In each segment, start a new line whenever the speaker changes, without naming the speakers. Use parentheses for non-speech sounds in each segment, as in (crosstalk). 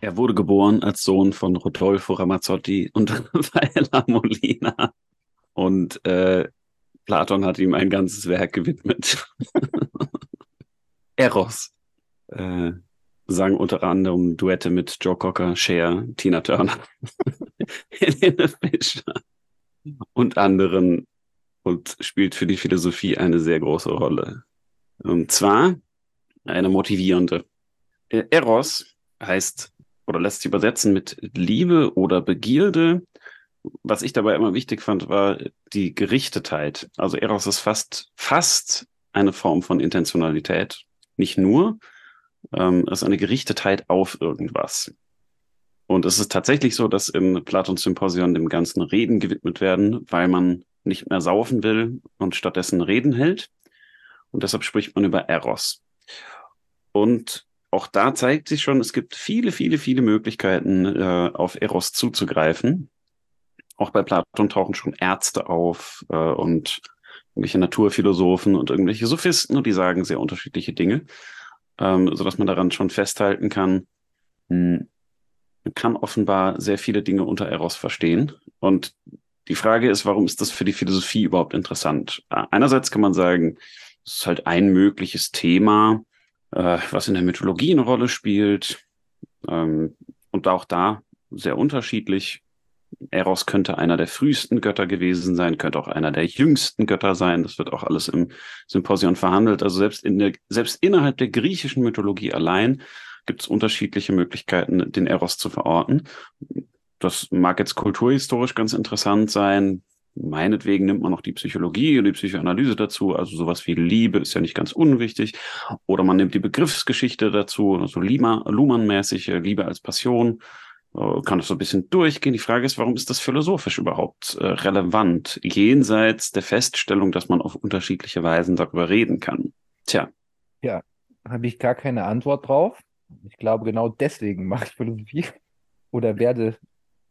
Er wurde geboren als Sohn von Rodolfo Ramazzotti und (laughs) Raffaella Molina. Und äh, Platon hat ihm ein ganzes Werk gewidmet. (laughs) Eros äh, sang unter anderem Duette mit Joe Cocker, Cher, Tina Turner, (laughs) Helene Fischer und anderen und spielt für die Philosophie eine sehr große Rolle. Und zwar eine motivierende. Äh, Eros heißt oder lässt sich übersetzen mit Liebe oder Begierde. Was ich dabei immer wichtig fand, war die Gerichtetheit. Also Eros ist fast, fast eine Form von Intentionalität. Nicht nur, ähm, es ist eine Gerichtetheit auf irgendwas. Und es ist tatsächlich so, dass in Platons Symposion dem ganzen Reden gewidmet werden, weil man nicht mehr saufen will und stattdessen Reden hält. Und deshalb spricht man über Eros. Und auch da zeigt sich schon, es gibt viele, viele, viele Möglichkeiten, äh, auf Eros zuzugreifen. Auch bei Platon tauchen schon Ärzte auf äh, und irgendwelche Naturphilosophen und irgendwelche Sophisten und die sagen sehr unterschiedliche Dinge, ähm, so dass man daran schon festhalten kann, mh, man kann offenbar sehr viele Dinge unter Eros verstehen. Und die Frage ist, warum ist das für die Philosophie überhaupt interessant? Einerseits kann man sagen, es ist halt ein mögliches Thema, äh, was in der Mythologie eine Rolle spielt. Ähm, und auch da sehr unterschiedlich. Eros könnte einer der frühesten Götter gewesen sein, könnte auch einer der jüngsten Götter sein. Das wird auch alles im Symposion verhandelt. Also selbst, in der, selbst innerhalb der griechischen Mythologie allein gibt es unterschiedliche Möglichkeiten, den Eros zu verorten. Das mag jetzt kulturhistorisch ganz interessant sein. Meinetwegen nimmt man noch die Psychologie und die Psychoanalyse dazu, also sowas wie Liebe ist ja nicht ganz unwichtig. Oder man nimmt die Begriffsgeschichte dazu, also Luhmann-mäßig, äh, Liebe als Passion, äh, kann das so ein bisschen durchgehen. Die Frage ist, warum ist das philosophisch überhaupt äh, relevant, jenseits der Feststellung, dass man auf unterschiedliche Weisen darüber reden kann? Tja.
Ja, habe ich gar keine Antwort drauf. Ich glaube, genau deswegen mache ich Philosophie oder werde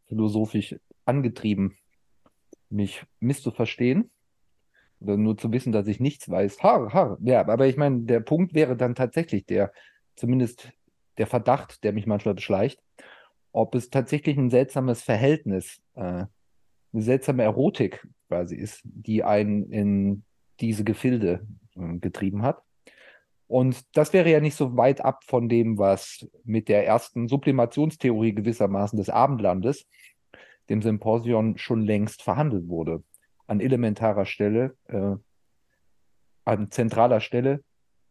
philosophisch angetrieben mich misszuverstehen oder nur zu wissen, dass ich nichts weiß. Ha, ha. Ja, aber ich meine, der Punkt wäre dann tatsächlich der, zumindest der Verdacht, der mich manchmal beschleicht, ob es tatsächlich ein seltsames Verhältnis, äh, eine seltsame Erotik quasi ist, die einen in diese Gefilde äh, getrieben hat. Und das wäre ja nicht so weit ab von dem, was mit der ersten Sublimationstheorie gewissermaßen des Abendlandes dem Symposion schon längst verhandelt wurde. An elementarer Stelle, äh, an zentraler Stelle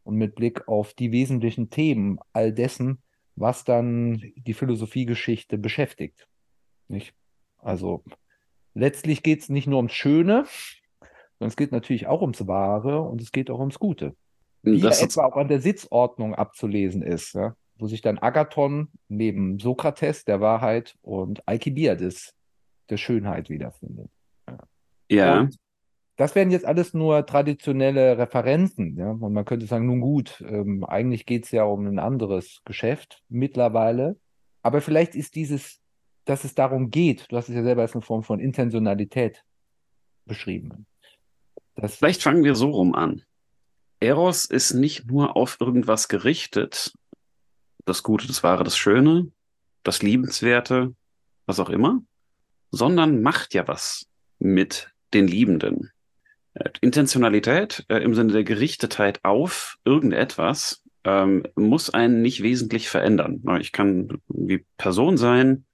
und mit Blick auf die wesentlichen Themen all dessen, was dann die Philosophiegeschichte beschäftigt. Nicht? Also letztlich geht es nicht nur ums Schöne, sondern es geht natürlich auch ums Wahre und es geht auch ums Gute. Wie das etwa auch an der Sitzordnung abzulesen ist, ja? wo sich dann Agathon neben Sokrates der Wahrheit und Alkibiades der Schönheit wiederfindet.
Ja. Und
das wären jetzt alles nur traditionelle Referenzen. Ja? Und man könnte sagen, nun gut, ähm, eigentlich geht es ja um ein anderes Geschäft mittlerweile. Aber vielleicht ist dieses, dass es darum geht, du hast es ja selber als eine Form von Intentionalität beschrieben.
Das vielleicht fangen wir so rum an. Eros ist nicht nur auf irgendwas gerichtet, das Gute, das Wahre, das Schöne, das Liebenswerte, was auch immer, sondern macht ja was mit den Liebenden. Äh, Intentionalität äh, im Sinne der Gerichtetheit auf irgendetwas ähm, muss einen nicht wesentlich verändern. Ich kann wie Person sein.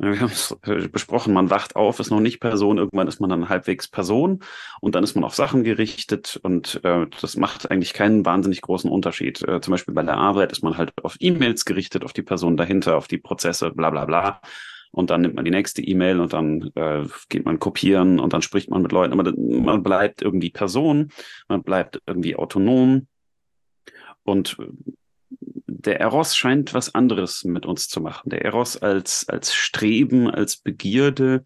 Wir haben es äh, besprochen, man wacht auf, ist noch nicht Person, irgendwann ist man dann halbwegs Person und dann ist man auf Sachen gerichtet und äh, das macht eigentlich keinen wahnsinnig großen Unterschied. Äh, zum Beispiel bei der Arbeit ist man halt auf E-Mails gerichtet, auf die Person dahinter, auf die Prozesse, bla bla bla und dann nimmt man die nächste E-Mail und dann äh, geht man kopieren und dann spricht man mit Leuten. Aber man bleibt irgendwie Person, man bleibt irgendwie autonom und der Eros scheint was anderes mit uns zu machen. Der Eros als, als Streben, als Begierde,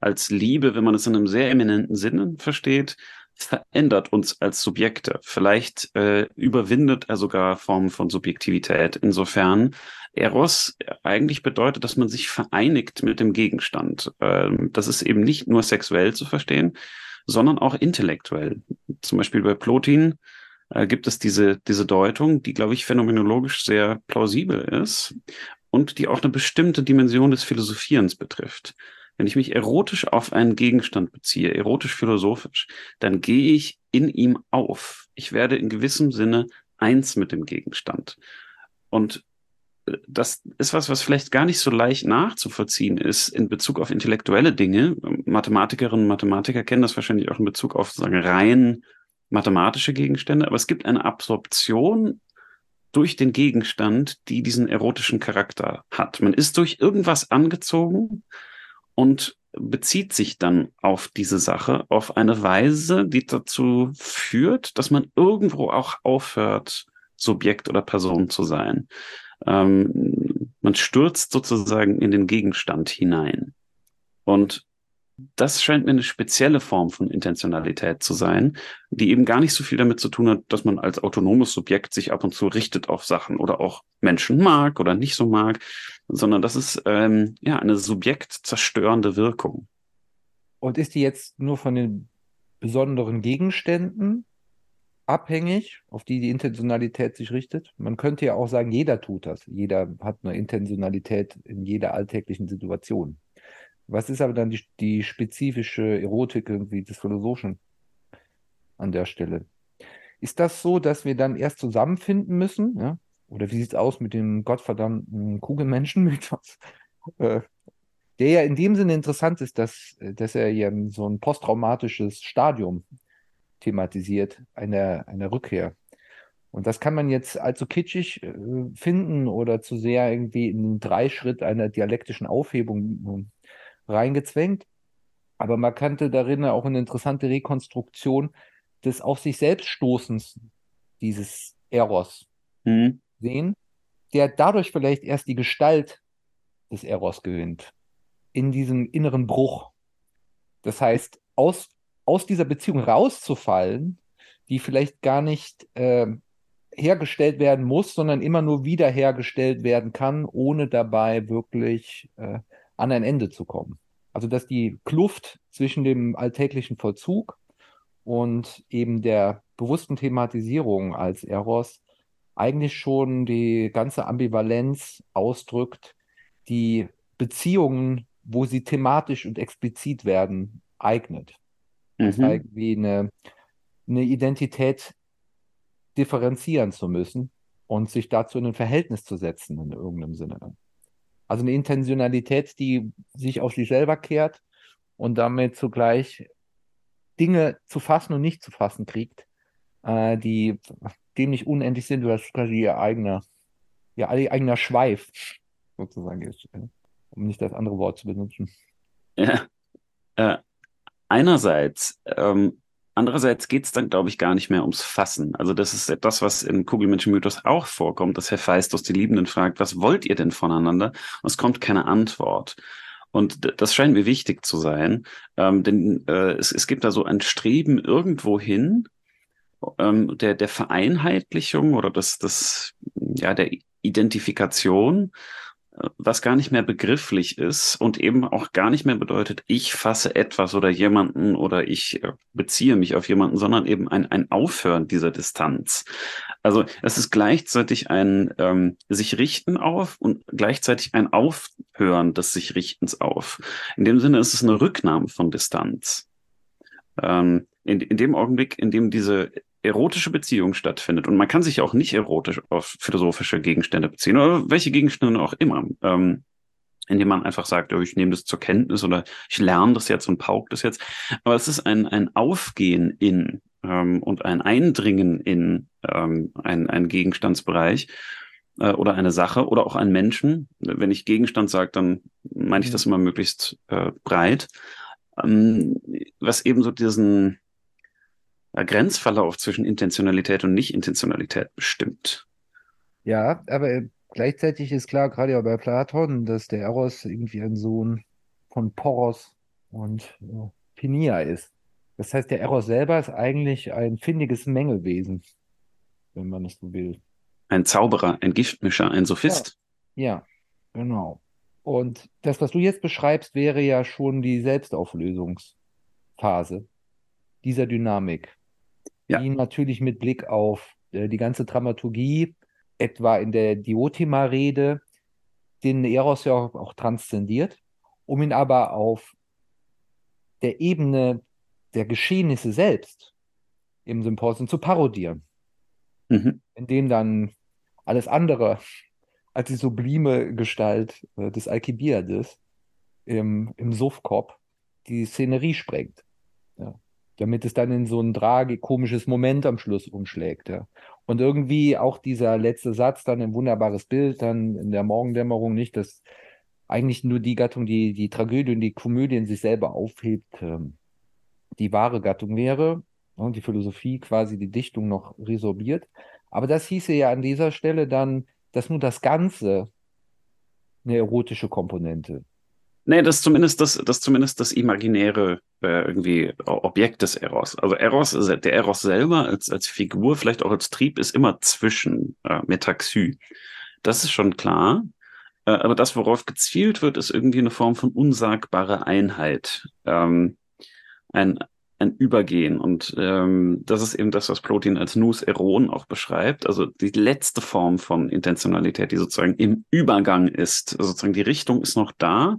als Liebe, wenn man es in einem sehr eminenten Sinne versteht, verändert uns als Subjekte. Vielleicht äh, überwindet er sogar Formen von Subjektivität. Insofern Eros eigentlich bedeutet, dass man sich vereinigt mit dem Gegenstand. Ähm, das ist eben nicht nur sexuell zu verstehen, sondern auch intellektuell. Zum Beispiel bei Plotin äh, gibt es diese, diese Deutung, die, glaube ich, phänomenologisch sehr plausibel ist und die auch eine bestimmte Dimension des Philosophierens betrifft. Wenn ich mich erotisch auf einen Gegenstand beziehe, erotisch-philosophisch, dann gehe ich in ihm auf. Ich werde in gewissem Sinne eins mit dem Gegenstand. Und das ist was, was vielleicht gar nicht so leicht nachzuvollziehen ist in Bezug auf intellektuelle Dinge. Mathematikerinnen und Mathematiker kennen das wahrscheinlich auch in Bezug auf sagen, rein mathematische Gegenstände, aber es gibt eine Absorption durch den Gegenstand, die diesen erotischen Charakter hat. Man ist durch irgendwas angezogen und bezieht sich dann auf diese Sache auf eine Weise, die dazu führt, dass man irgendwo auch aufhört, Subjekt oder Person zu sein. Ähm, man stürzt sozusagen in den Gegenstand hinein. Und das scheint mir eine spezielle Form von Intentionalität zu sein, die eben gar nicht so viel damit zu tun hat, dass man als autonomes Subjekt sich ab und zu richtet auf Sachen oder auch Menschen mag oder nicht so mag, sondern das ist ähm, ja eine subjektzerstörende Wirkung.
Und ist die jetzt nur von den besonderen Gegenständen abhängig, auf die die Intentionalität sich richtet? Man könnte ja auch sagen, jeder tut das. Jeder hat eine Intentionalität in jeder alltäglichen Situation. Was ist aber dann die, die spezifische Erotik irgendwie des Philosophischen an der Stelle? Ist das so, dass wir dann erst zusammenfinden müssen? Ja? Oder wie sieht es aus mit dem gottverdammten Kugelmenschen-Mythos? (laughs) Äh, der ja in dem Sinne interessant ist, dass, dass er ja so ein posttraumatisches Stadium thematisiert, einer, einer Rückkehr. Und das kann man jetzt allzu kitschig äh, finden oder zu sehr irgendwie in den Dreischritt einer dialektischen Aufhebung äh, reingezwängt. Aber man kannte darin auch eine interessante Rekonstruktion des auf sich selbst Stoßens dieses Eros. Mhm sehen, der dadurch vielleicht erst die Gestalt des Eros gewinnt. In diesem inneren Bruch. Das heißt, aus, aus dieser Beziehung rauszufallen, die vielleicht gar nicht äh, hergestellt werden muss, sondern immer nur wiederhergestellt werden kann, ohne dabei wirklich äh, an ein Ende zu kommen. Also dass die Kluft zwischen dem alltäglichen Vollzug und eben der bewussten Thematisierung als Eros eigentlich schon die ganze Ambivalenz ausdrückt, die Beziehungen, wo sie thematisch und explizit werden, eignet. Das mhm. heißt, wie eine, eine Identität differenzieren zu müssen und sich dazu in ein Verhältnis zu setzen in irgendeinem Sinne. Also eine Intentionalität, die sich auf sich selber kehrt und damit zugleich Dinge zu fassen und nicht zu fassen kriegt, äh, die dem nicht unendlich sind, du hast quasi ihr eigener, ihr eigener Schweif sozusagen ist, um nicht das andere Wort zu benutzen.
Ja. Äh, einerseits, ähm, andererseits geht es dann, glaube ich, gar nicht mehr ums Fassen. Also das ist etwas, was in Kugelmenschen-Mythos auch vorkommt, dass Hephaistos die Liebenden fragt, was wollt ihr denn voneinander? Und es kommt keine Antwort. Und das scheint mir wichtig zu sein, ähm, denn äh, es, es gibt da so ein Streben irgendwo hin, ähm, der, der Vereinheitlichung oder das, das, ja, der Identifikation, was gar nicht mehr begrifflich ist und eben auch gar nicht mehr bedeutet, ich fasse etwas oder jemanden oder ich äh, beziehe mich auf jemanden, sondern eben ein, ein Aufhören dieser Distanz. Also es ist gleichzeitig ein ähm, sich richten auf und gleichzeitig ein Aufhören des sich Richtens auf. In dem Sinne ist es eine Rücknahme von Distanz. Ähm, in, in dem Augenblick, in dem diese erotische Beziehung stattfindet. Und man kann sich auch nicht erotisch auf philosophische Gegenstände beziehen oder welche Gegenstände auch immer. Ähm, indem man einfach sagt, oh, ich nehme das zur Kenntnis oder ich lerne das jetzt und pauk das jetzt. Aber es ist ein, ein Aufgehen in ähm, und ein Eindringen in ähm, ein, ein Gegenstandsbereich äh, oder eine Sache oder auch einen Menschen. Wenn ich Gegenstand sage, dann meine ich mhm. das immer möglichst äh, breit. Ähm, was eben so diesen, Grenzverlauf zwischen Intentionalität und Nicht-Intentionalität bestimmt.
Ja, aber gleichzeitig ist klar, gerade ja bei Platon, dass der Eros irgendwie ein Sohn von Poros und äh, Pinia ist. Das heißt, der Eros selber ist eigentlich ein findiges Mängelwesen, wenn man es so will.
Ein Zauberer, ein Giftmischer, ein Sophist.
Ja, ja, genau. Und das, was du jetzt beschreibst, wäre ja schon die Selbstauflösungsphase dieser Dynamik.
Ja.
die natürlich mit Blick auf äh, die ganze Dramaturgie, etwa in der Diotima-Rede, den Eros ja auch, auch transzendiert, um ihn aber auf der Ebene der Geschehnisse selbst im Symposium zu parodieren,
Mhm.
indem dann alles andere als die sublime Gestalt äh, des Alkibiades im, im Suffkopf die Szenerie sprengt. Damit es dann in so ein tragikomisches Moment am Schluss umschlägt. Ja. Und irgendwie auch dieser letzte Satz, dann ein wunderbares Bild, dann in der Morgendämmerung nicht, dass eigentlich nur die Gattung, die die Tragödie und die Komödie in sich selber aufhebt, ähm, die wahre Gattung wäre und die Philosophie quasi die Dichtung noch resorbiert. Aber das hieße ja an dieser Stelle dann, dass nur das Ganze eine erotische Komponente.
Nee, das ist zumindest das, das ist zumindest das imaginäre äh, irgendwie Objekt des Eros. Also Eros, der Eros selber als, als Figur, vielleicht auch als Trieb, ist immer zwischen äh, Metaxy. Das ist schon klar. Äh, aber das, worauf gezielt wird, ist irgendwie eine Form von unsagbarer Einheit. Ähm, ein, ein Übergehen. Und ähm, das ist eben das, was Plotin als Nus Eron auch beschreibt. Also die letzte Form von Intentionalität, die sozusagen im Übergang ist. Also sozusagen die Richtung ist noch da.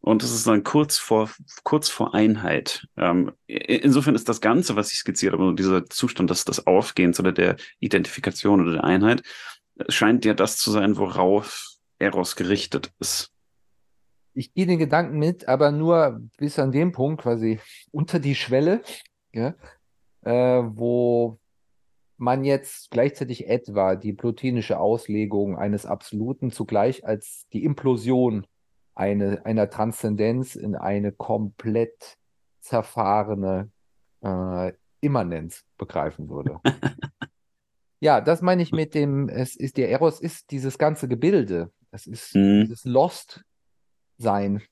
Und es ist dann kurz vor, kurz vor Einheit. Ähm, insofern ist das Ganze, was ich skizziert habe, dieser Zustand des, des Aufgehens oder der Identifikation oder der Einheit, scheint ja das zu sein, worauf Eros gerichtet ist.
Ich gehe den Gedanken mit, aber nur bis an dem Punkt, quasi (laughs) unter die Schwelle, ja, äh, wo man jetzt gleichzeitig etwa die plotinische Auslegung eines Absoluten zugleich als die Implosion eine, einer Transzendenz in eine komplett zerfahrene äh, Immanenz begreifen würde. (laughs) Ja, das meine ich mit dem, es ist, der Eros ist dieses ganze Gebilde. Es ist
Mhm.
dieses Lost-Sein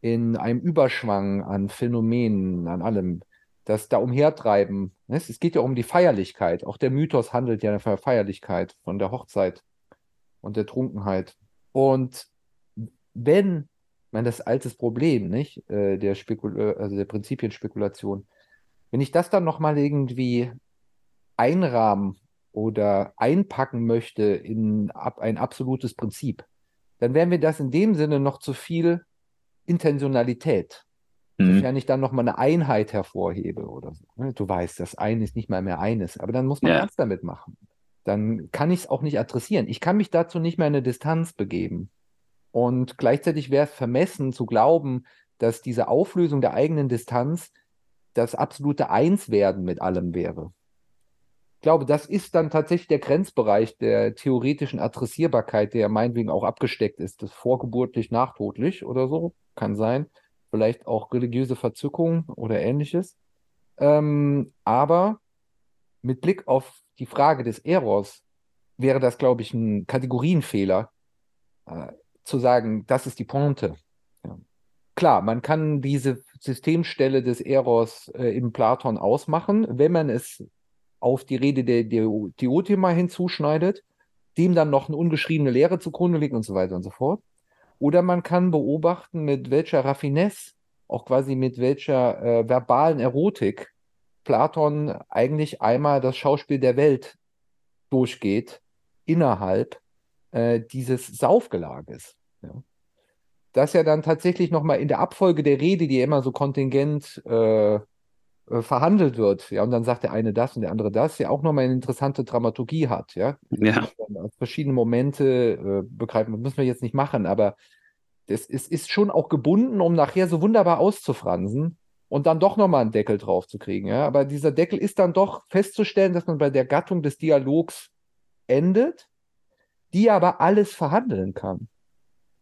in einem Überschwang an Phänomenen, an allem, das da umhertreiben. ne? Es es geht ja um die Feierlichkeit. Auch der Mythos handelt ja von der Feierlichkeit, von der Hochzeit und der Trunkenheit. Und wenn, ich meine, das ist altes Problem, nicht? Äh, Der Spekul also der Prinzipienspekulation. Wenn ich das dann nochmal irgendwie einrahmen oder einpacken möchte in ab, ein absolutes Prinzip, dann wären wir das in dem Sinne noch zu viel Intentionalität.
Mhm.
Sofern ich dann nochmal eine Einheit hervorhebe oder so. ne? Du weißt, das eine ist nicht mal mehr eines, aber dann muss man
Ja.
ernst damit machen. Dann kann ich es auch nicht adressieren. Ich kann mich dazu nicht mehr in eine Distanz begeben. Und gleichzeitig wäre es vermessen zu glauben, dass diese Auflösung der eigenen Distanz das absolute Einswerden mit allem wäre. Ich glaube, das ist dann tatsächlich der Grenzbereich der theoretischen Adressierbarkeit, der meinetwegen auch abgesteckt ist. Das vorgeburtlich, nachtodlich oder so, kann sein. Vielleicht auch religiöse Verzückung oder ähnliches. Ähm, aber mit Blick auf die Frage des Eros wäre das, glaube ich, ein Kategorienfehler, äh, zu sagen, das ist die Pointe. Ja. Klar, man kann diese Systemstelle des Eros äh, im Platon ausmachen, wenn man es auf die Rede der, der Diotima hinzuschneidet, dem dann noch eine ungeschriebene Lehre zugrunde liegt und so weiter und so fort. Oder man kann beobachten, mit welcher Raffinesse, auch quasi mit welcher äh, verbalen Erotik Platon eigentlich einmal das Schauspiel der Welt durchgeht innerhalb äh, dieses Saufgelages. Ja. Das ja dann tatsächlich nochmal in der Abfolge der Rede, die ja immer so kontingent äh, äh, verhandelt wird, ja, und dann sagt der eine das und der andere das, ja auch nochmal eine interessante Dramaturgie hat, ja.
Ja.
Verschiedene Momente äh, begreifen, das müssen wir jetzt nicht machen, aber es, es ist schon auch gebunden, um nachher so wunderbar auszufransen und dann doch nochmal einen Deckel drauf zu kriegen, ja. Aber dieser Deckel ist dann doch festzustellen, dass man bei der Gattung des Dialogs endet, die aber alles verhandeln kann,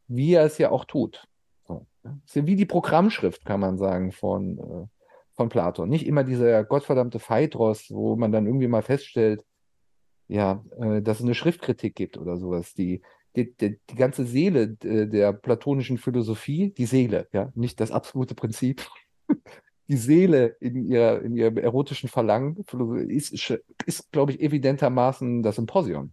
wie er es ja auch tut. So, ja wie die Programmschrift, kann man sagen, von, äh, von Platon. Nicht immer dieser gottverdammte Phaedros, wo man dann irgendwie mal feststellt, ja, äh, dass es eine Schriftkritik gibt oder sowas. Die, die, die, die ganze Seele äh, der platonischen Philosophie, die Seele, ja, nicht das absolute Prinzip, (laughs) die Seele in, ihrer, in ihrem erotischen Verlangen ist, ist glaube ich, evidentermaßen das Symposion.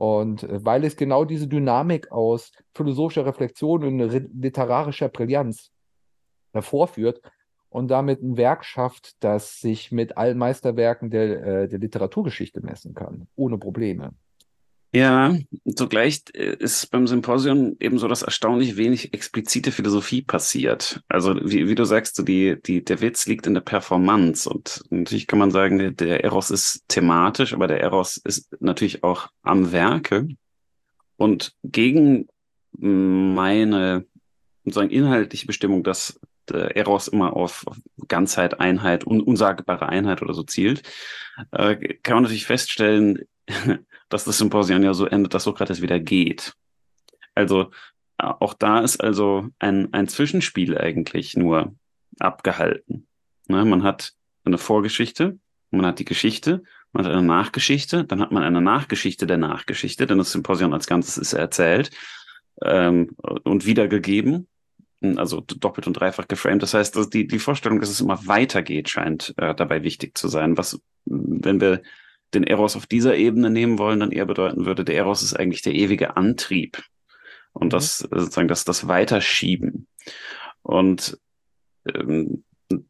Und äh, weil es genau diese Dynamik aus philosophischer Reflexion und literarischer Brillanz hervorführt und damit ein Werk schafft, das sich mit allen Meisterwerken der, äh, der Literaturgeschichte messen kann, ohne Probleme.
Ja, zugleich äh, ist beim Symposium eben so, dass erstaunlich wenig explizite Philosophie passiert. Also wie, wie du sagst, so die, die, der Witz liegt in der Performance und natürlich kann man sagen, der, Eros ist thematisch, aber der Eros ist natürlich auch am Werke. Und gegen meine sozusagen inhaltliche Bestimmung, dass der Eros immer auf Ganzheit, Einheit, un unsagbare Einheit oder so zielt, äh, kann man natürlich feststellen, (laughs) dass das Symposium ja so endet, dass Sokrates wieder geht. Also äh, auch da ist also ein, ein Zwischenspiel eigentlich nur abgehalten. Ne, man hat eine Vorgeschichte, man hat die Geschichte, man hat eine Nachgeschichte, dann hat man eine Nachgeschichte der Nachgeschichte, denn das Symposium als Ganzes ist erzählt ähm, und wiedergegeben, also doppelt und dreifach geframed. Das heißt, dass die, die Vorstellung, dass es immer weitergeht, scheint äh, dabei wichtig zu sein. Was, wenn wir den Eros auf dieser Ebene nehmen wollen, dann eher bedeuten würde, der Eros ist eigentlich der ewige Antrieb und mhm. das sozusagen das, das Weiterschieben. Und ähm,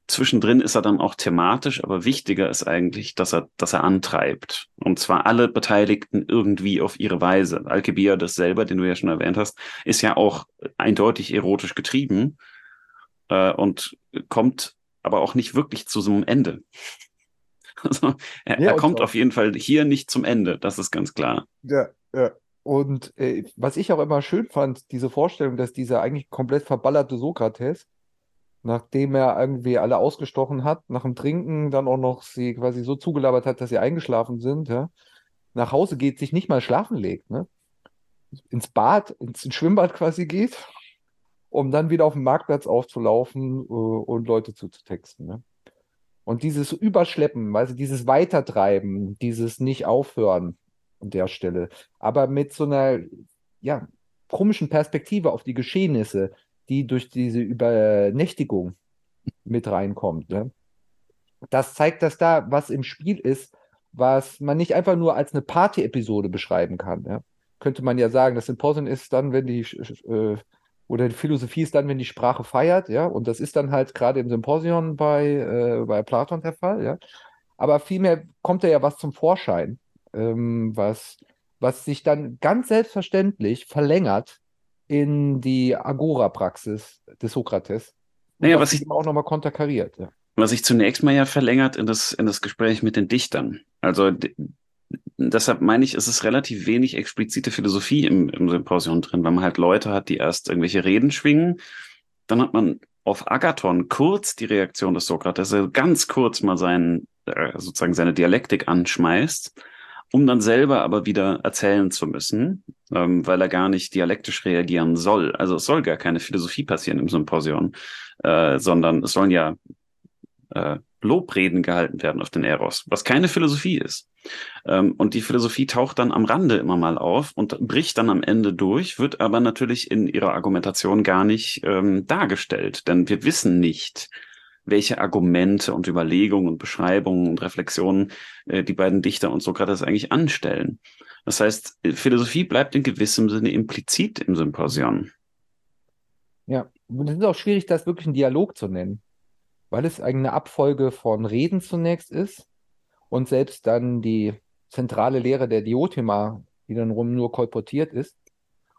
zwischendrin ist er dann auch thematisch, aber wichtiger ist eigentlich, dass er, dass er antreibt. Und zwar alle Beteiligten irgendwie auf ihre Weise. Alcibiades selber, den du ja schon erwähnt hast, ist ja auch eindeutig erotisch getrieben äh, und kommt aber auch nicht wirklich zu so einem Ende. (laughs) Also er, ja, er kommt auf jeden Fall hier nicht zum Ende, das ist ganz klar.
Ja, ja. Und äh, was ich auch immer schön fand, diese Vorstellung, dass dieser eigentlich komplett verballerte Sokrates, nachdem er irgendwie alle ausgestochen hat, nach dem Trinken dann auch noch sie quasi so zugelabert hat, dass sie eingeschlafen sind, ja, nach Hause geht, sich nicht mal schlafen legt, ne? ins Bad, ins Schwimmbad quasi geht, um dann wieder auf dem Marktplatz aufzulaufen äh, und Leute zuzutexten. Ne? Und dieses Überschleppen, also dieses Weitertreiben, dieses Nicht-Aufhören an der Stelle, aber mit so einer, ja, komischen Perspektive auf die Geschehnisse, die durch diese Übernächtigung mit reinkommt. Ne? Das zeigt, dass da was im Spiel ist, was man nicht einfach nur als eine Party-Episode beschreiben kann. Ja? Könnte man ja sagen, das Symposium ist dann, wenn die äh, oder die Philosophie ist dann, wenn die Sprache feiert, ja, und das ist dann halt gerade im Symposion bei, äh, bei Platon der Fall, ja. Aber vielmehr kommt da ja was zum Vorschein, ähm, was, was sich dann ganz selbstverständlich verlängert in die Agora-Praxis des Sokrates.
Naja, was sich
auch nochmal konterkariert, ja.
Was sich zunächst mal ja verlängert in das, in das Gespräch mit den Dichtern. Also deshalb meine ich, es ist relativ wenig explizite Philosophie im, im Symposium drin, weil man halt Leute hat, die erst irgendwelche Reden schwingen. Dann hat man auf Agathon kurz die Reaktion des Sokrates, also ganz kurz mal seinen, äh, sozusagen seine Dialektik anschmeißt, um dann selber aber wieder erzählen zu müssen, ähm, weil er gar nicht dialektisch reagieren soll. Also es soll gar keine Philosophie passieren im Symposium, äh, sondern es sollen ja äh, Lobreden gehalten werden auf den Eros, was keine Philosophie ist. Ähm, und die Philosophie taucht dann am Rande immer mal auf und bricht dann am Ende durch, wird aber natürlich in ihrer Argumentation gar nicht ähm, dargestellt, denn wir wissen nicht, welche Argumente und Überlegungen und Beschreibungen und Reflexionen äh, die beiden Dichter und Sokrates eigentlich anstellen. Das heißt, Philosophie bleibt in gewissem Sinne implizit im Symposion.
Ja, und es ist auch schwierig, das wirklich einen Dialog zu nennen weil es eine Abfolge von Reden zunächst ist und selbst dann die zentrale Lehre der Diotima wiederum nur kolportiert ist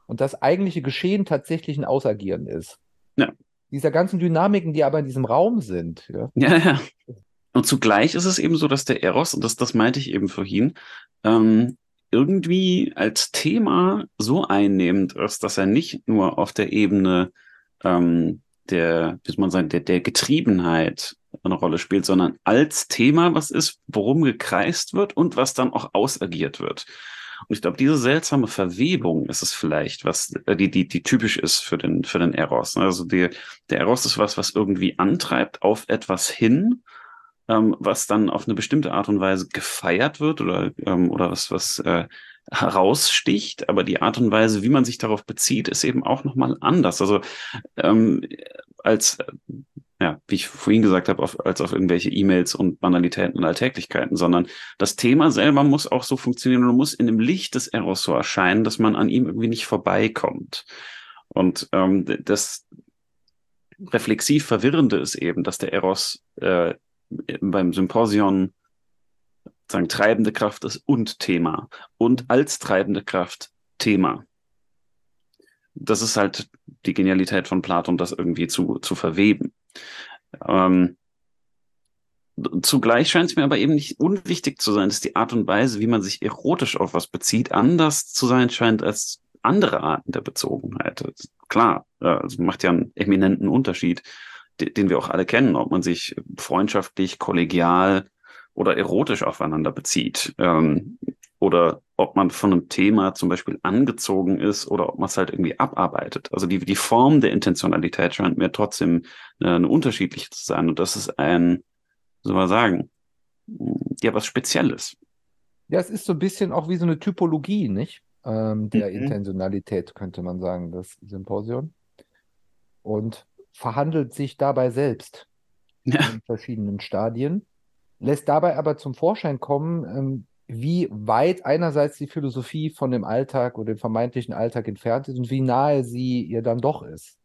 und das eigentliche Geschehen tatsächlich ein Ausagieren ist.
Ja.
Dieser ganzen Dynamiken, die aber in diesem Raum sind.
Ja, ja. ja. Und zugleich ist es eben so, dass der Eros, und das, das meinte ich eben vorhin, ähm, irgendwie als Thema so einnehmend ist, dass er nicht nur auf der Ebene ähm, der, wie soll man sagen, der, der Getriebenheit eine Rolle spielt, sondern als Thema was ist, worum gekreist wird und was dann auch ausagiert wird. Und ich glaube, diese seltsame Verwebung ist es vielleicht, was äh, die, die, die typisch ist für den, für den Eros. Also der, der Eros ist was, was irgendwie antreibt auf etwas hin, ähm, was dann auf eine bestimmte Art und Weise gefeiert wird oder, ähm, oder was, was äh, heraussticht, aber die Art und Weise, wie man sich darauf bezieht, ist eben auch nochmal anders. Also ähm, als, ja, wie ich vorhin gesagt habe, auf, als auf irgendwelche E-Mails und Banalitäten und Alltäglichkeiten, sondern das Thema selber muss auch so funktionieren und muss in dem Licht des Eros so erscheinen, dass man an ihm irgendwie nicht vorbeikommt. Und ähm, das, reflexiv Verwirrende ist eben, dass der Eros äh, beim Symposion sagen, treibende Kraft ist und Thema. Und als treibende Kraft Thema. Das ist halt die Genialität von Platon, das irgendwie zu, zu verweben. Ähm, zugleich scheint es mir aber eben nicht unwichtig zu sein, dass die Art und Weise, wie man sich erotisch auf was bezieht, anders zu sein scheint als andere Arten der Bezogenheit. Klar, es macht ja einen eminenten Unterschied, den wir auch alle kennen, ob man sich freundschaftlich, kollegial oder erotisch aufeinander bezieht. Ähm, oder ob man von einem Thema zum Beispiel angezogen ist oder ob man es halt irgendwie abarbeitet. Also die, die Form der Intentionalität scheint mir trotzdem äh, eine unterschiedliche zu sein. Und das ist ein, soll man sagen, ja, was Spezielles.
Ja, es ist so ein bisschen auch wie so eine Typologie, nicht? Ähm, der mhm. Intentionalität, könnte man sagen, das Symposium. Und verhandelt sich dabei selbst ja. in verschiedenen Stadien, lässt dabei aber zum Vorschein kommen, ähm, wie weit einerseits die Philosophie von dem Alltag oder dem vermeintlichen Alltag entfernt ist und wie nahe sie ihr dann doch ist.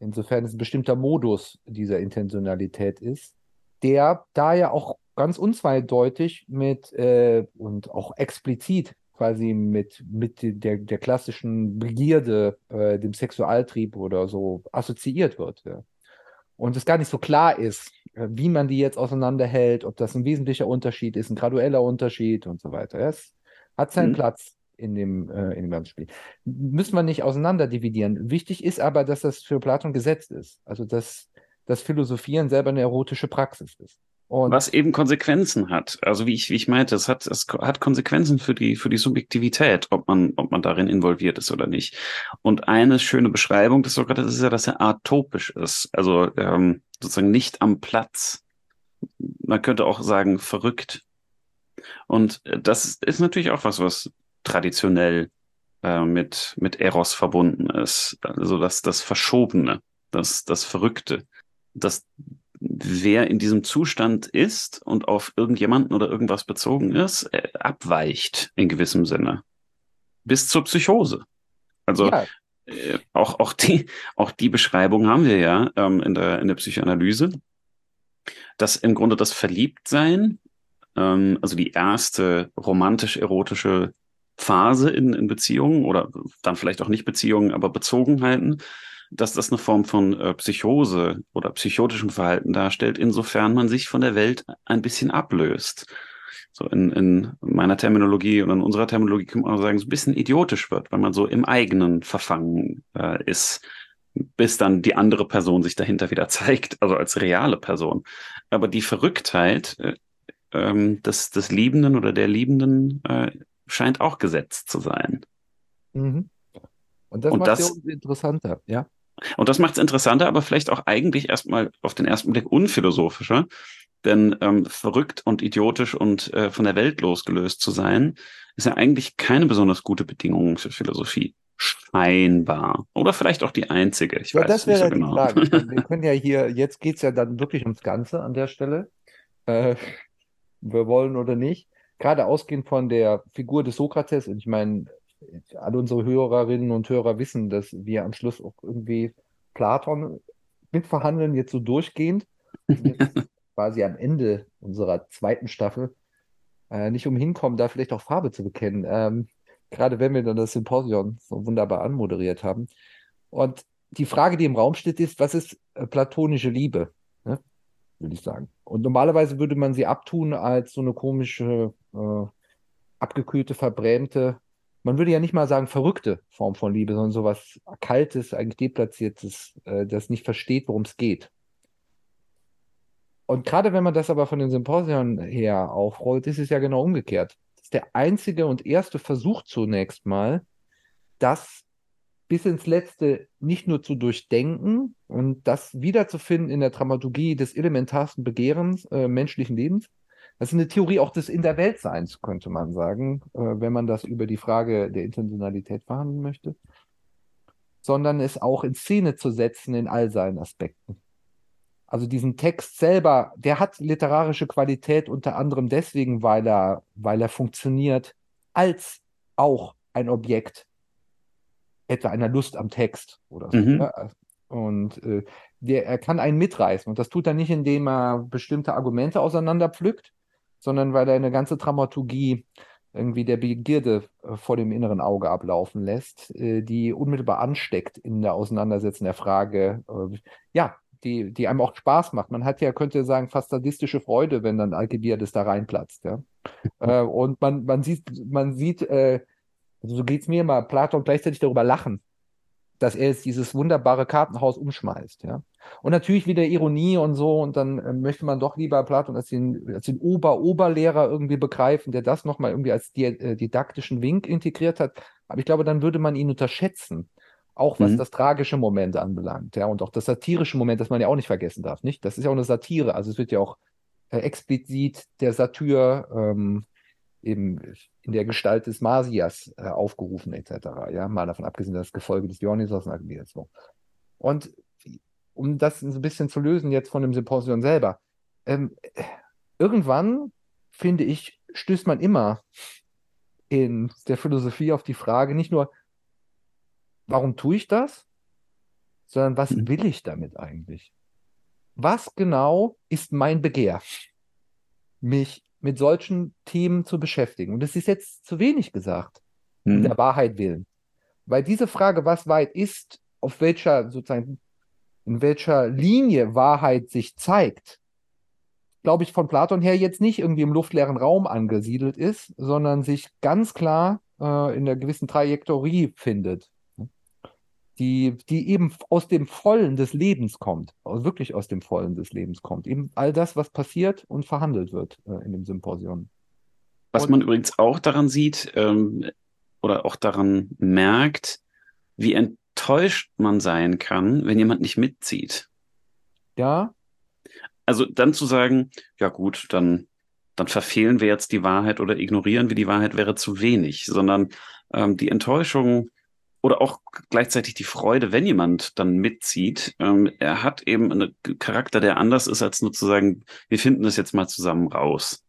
Insofern es ein bestimmter Modus dieser Intentionalität ist, der da ja auch ganz unzweideutig mit äh, und auch explizit quasi mit, mit der, der klassischen Begierde, äh, dem Sexualtrieb oder so assoziiert wird. Ja. Und es gar nicht so klar ist, wie man die jetzt auseinanderhält, ob das ein wesentlicher Unterschied ist, ein gradueller Unterschied und so weiter. Es hat seinen mhm. Platz in dem, äh, in dem ganzen Spiel. Müssen wir nicht auseinanderdividieren. Wichtig ist aber, dass das für Platon gesetzt ist. Also, dass das Philosophieren selber eine erotische Praxis ist.
Und was eben Konsequenzen hat. Also wie ich, wie ich meinte, es hat, es hat Konsequenzen für die, für die Subjektivität, ob man, ob man darin involviert ist oder nicht. Und eine schöne Beschreibung des Sokrates ist ja, dass er atopisch ist. Also ähm, sozusagen nicht am Platz. Man könnte auch sagen, verrückt. Und das ist natürlich auch was, was traditionell äh, mit, mit Eros verbunden ist. Also das, das Verschobene, das, das Verrückte. Das wer in diesem Zustand ist und auf irgendjemanden oder irgendwas bezogen ist, äh, abweicht in gewissem Sinne. Bis zur Psychose. Also ja. äh, auch, auch, die, auch die Beschreibung haben wir ja ähm, in, der, in der Psychoanalyse, dass im Grunde das Verliebtsein, ähm, also die erste romantisch-erotische Phase in, in Beziehungen oder dann vielleicht auch nicht Beziehungen, aber Bezogenheiten, dass das eine Form von äh, Psychose oder psychotischem Verhalten darstellt, insofern man sich von der Welt ein bisschen ablöst. So in, in meiner Terminologie oder in unserer Terminologie kann man auch sagen, so ein bisschen idiotisch wird, weil man so im eigenen verfangen äh, ist, bis dann die andere Person sich dahinter wieder (laughs) zeigt, also als reale Person. Aber die Verrücktheit äh, ähm, des, des Liebenden oder der Liebenden äh, scheint auch gesetzt zu sein.
Mhm. Und das und macht das, ja interessanter, ja.
Und das macht es interessanter, aber vielleicht auch eigentlich erstmal auf den ersten Blick unphilosophischer. Denn ähm, verrückt und idiotisch und äh, von der Welt losgelöst zu sein, ist ja eigentlich keine besonders gute Bedingung für Philosophie. Scheinbar. Oder vielleicht auch die einzige. Ich
ja,
weiß
das wäre
so
genau. Frage. Wir (laughs) können ja hier, jetzt geht es ja dann wirklich ums Ganze an der Stelle. Äh, wir wollen oder nicht. Gerade ausgehend von der Figur des Sokrates, und ich meine, alle unsere Hörerinnen und Hörer wissen, dass wir am Schluss auch irgendwie Platon mitverhandeln, jetzt so durchgehend. Jetzt (laughs) quasi am Ende unserer zweiten Staffel äh, nicht umhin kommen, da vielleicht auch Farbe zu bekennen. Ähm, gerade wenn wir dann das Symposion so wunderbar anmoderiert haben. Und die Frage, die im Raum steht, ist, was ist äh, platonische Liebe? Ne? Würde ich sagen. Und normalerweise würde man sie abtun als so eine komische, äh, abgekühlte, verbrämte man würde ja nicht mal sagen verrückte Form von Liebe, sondern sowas Kaltes, eigentlich Deplatziertes, äh, das nicht versteht, worum es geht. Und gerade wenn man das aber von den Symposion her aufrollt, ist es ja genau umgekehrt. Das ist der einzige und erste Versuch zunächst mal, das bis ins Letzte nicht nur zu durchdenken und das wiederzufinden in der Dramaturgie des elementarsten Begehrens äh, menschlichen Lebens, das ist eine Theorie auch des In der Weltseins, könnte man sagen, äh, wenn man das über die Frage der Intentionalität verhandeln möchte, sondern es auch in Szene zu setzen in all seinen Aspekten. Also diesen Text selber, der hat literarische Qualität unter anderem deswegen, weil er, weil er funktioniert als auch ein Objekt etwa einer Lust am Text oder so. Mhm. Ja? Und äh, der, er kann einen mitreißen. Und das tut er nicht, indem er bestimmte Argumente auseinanderpflückt, sondern weil er eine ganze Dramaturgie irgendwie der Begierde äh, vor dem inneren Auge ablaufen lässt, äh, die unmittelbar ansteckt in der Auseinandersetzung der Frage, äh, ja, die, die einem auch Spaß macht. Man hat ja, könnte sagen, fast sadistische Freude, wenn dann Alcibiades da reinplatzt, ja. (laughs) Äh, und man, man sieht, man sieht, äh, also so geht's mir immer, Platon gleichzeitig darüber lachen, dass er jetzt dieses wunderbare Kartenhaus umschmeißt, ja. Und natürlich wieder Ironie und so, und dann äh, möchte man doch lieber Platon als den, als den Ober-Oberlehrer irgendwie begreifen, der das nochmal irgendwie als di äh, didaktischen Wink integriert hat. Aber ich glaube, dann würde man ihn unterschätzen. Auch was
Mhm.
das tragische Moment anbelangt, ja, und auch das satirische Moment, das man ja auch nicht vergessen darf, nicht? Das ist ja auch eine Satire, also es wird ja auch äh, explizit der Satyr ähm, eben in der Gestalt des Masias äh, aufgerufen, etc. Ja, mal davon abgesehen, dass das Gefolge des Dionysos Alcibiades so. Und um das ein bisschen zu lösen jetzt von dem Symposion selber, ähm, irgendwann, finde ich, stößt man immer in der Philosophie auf die Frage, nicht nur, warum tue ich das, sondern was
Mhm.
will ich damit eigentlich? Was genau ist mein Begehr, mich mit solchen Themen zu beschäftigen? Und das ist jetzt zu wenig gesagt,
Mhm.
der Wahrheit willen. Weil diese Frage, was Wahrheit ist, auf welcher sozusagen, in welcher Linie Wahrheit sich zeigt, glaube ich, von Platon her jetzt nicht irgendwie im luftleeren Raum angesiedelt ist, sondern sich ganz klar äh, in einer gewissen Trajektorie findet, die, die eben aus dem Vollen des Lebens kommt, aus, wirklich aus dem Vollen des Lebens kommt. Eben all das, was passiert und verhandelt wird äh, in dem Symposium.
Was
Und-
man übrigens auch daran sieht ähm, oder auch daran merkt, wie enttäuscht man sein kann, wenn jemand nicht mitzieht.
Ja,
Also dann zu sagen, ja gut, dann, dann verfehlen wir jetzt die Wahrheit oder ignorieren wir die Wahrheit, wäre zu wenig, sondern ähm, die Enttäuschung oder auch gleichzeitig die Freude, wenn jemand dann mitzieht. Ähm, er hat eben einen Charakter, der anders ist, als nur zu sagen, wir finden das jetzt mal zusammen raus.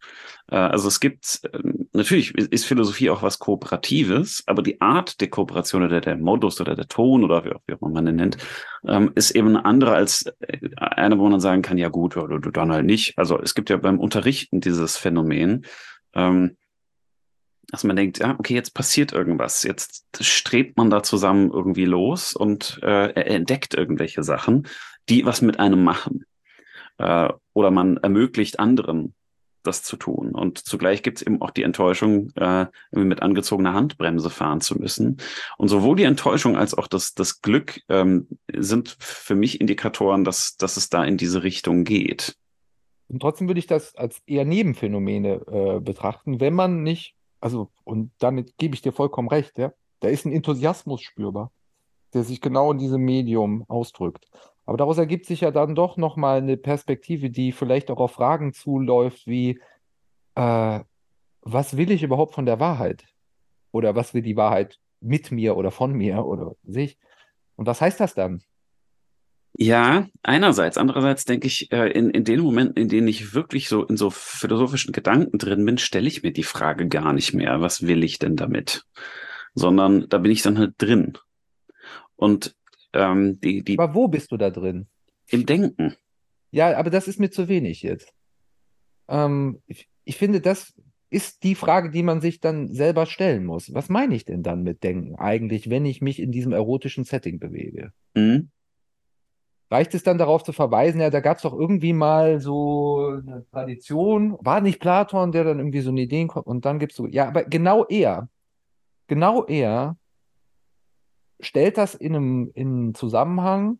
Äh, also es gibt, ähm, natürlich ist Philosophie auch was Kooperatives, aber die Art der Kooperation oder der Modus oder der Ton oder wie auch, immer man den nennt, ähm, ist eben eine andere als äh, eine, wo man sagen kann, ja gut, du, du dann halt nicht. Also es gibt ja beim Unterrichten dieses Phänomen, ähm, dass man denkt, ja, okay, jetzt passiert irgendwas. Jetzt strebt man da zusammen irgendwie los und äh, entdeckt irgendwelche Sachen, die was mit einem machen. Äh, oder man ermöglicht anderen das zu tun. Und zugleich gibt es eben auch die Enttäuschung, äh, mit angezogener Handbremse fahren zu müssen. Und sowohl die Enttäuschung als auch das, das Glück ähm, sind für mich Indikatoren, dass, dass es da in diese Richtung geht.
Und trotzdem würde ich das als eher Nebenphänomene äh, betrachten, wenn man nicht, also, und damit gebe ich dir vollkommen recht, ja, da ist ein Enthusiasmus spürbar, der sich genau in diesem Medium ausdrückt. Aber daraus ergibt sich ja dann doch nochmal eine Perspektive, die vielleicht auch auf Fragen zuläuft, wie, äh, was will ich überhaupt von der Wahrheit? Oder was will die Wahrheit mit mir oder von mir oder sich? Und was heißt das dann?
Ja, einerseits. Andererseits denke ich, äh, in, in den Momenten, in denen ich wirklich so in so philosophischen Gedanken drin bin, stelle ich mir die Frage gar nicht mehr, was will ich denn damit? Sondern da bin ich dann halt drin. Und ähm, die, die
Aber wo bist du da drin?
im Denken.
Ja, aber das ist mir zu wenig jetzt. Ähm, ich, ich finde, das ist die Frage, die man sich dann selber stellen muss. Was meine ich denn dann mit Denken eigentlich, wenn ich mich in diesem erotischen Setting bewege?
Mhm.
Reicht es dann darauf zu verweisen, ja, da gab es doch irgendwie mal so eine Tradition, war nicht Platon, der dann irgendwie so eine Ideen kommt und dann gibt es so, ja, aber genau er, genau er stellt das in einem, in einem Zusammenhang,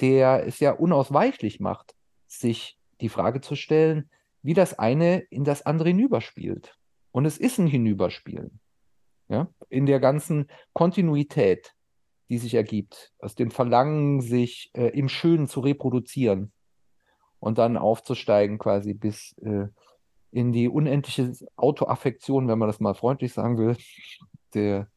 der es ja unausweichlich macht, sich die Frage zu stellen, wie das eine in das andere hinüberspielt. Und es ist ein Hinüberspielen. Ja, in der ganzen Kontinuität, die sich ergibt, aus dem Verlangen, sich äh, im Schönen zu reproduzieren und dann aufzusteigen quasi bis äh, in die unendliche Autoaffektion, wenn man das mal freundlich sagen will, der,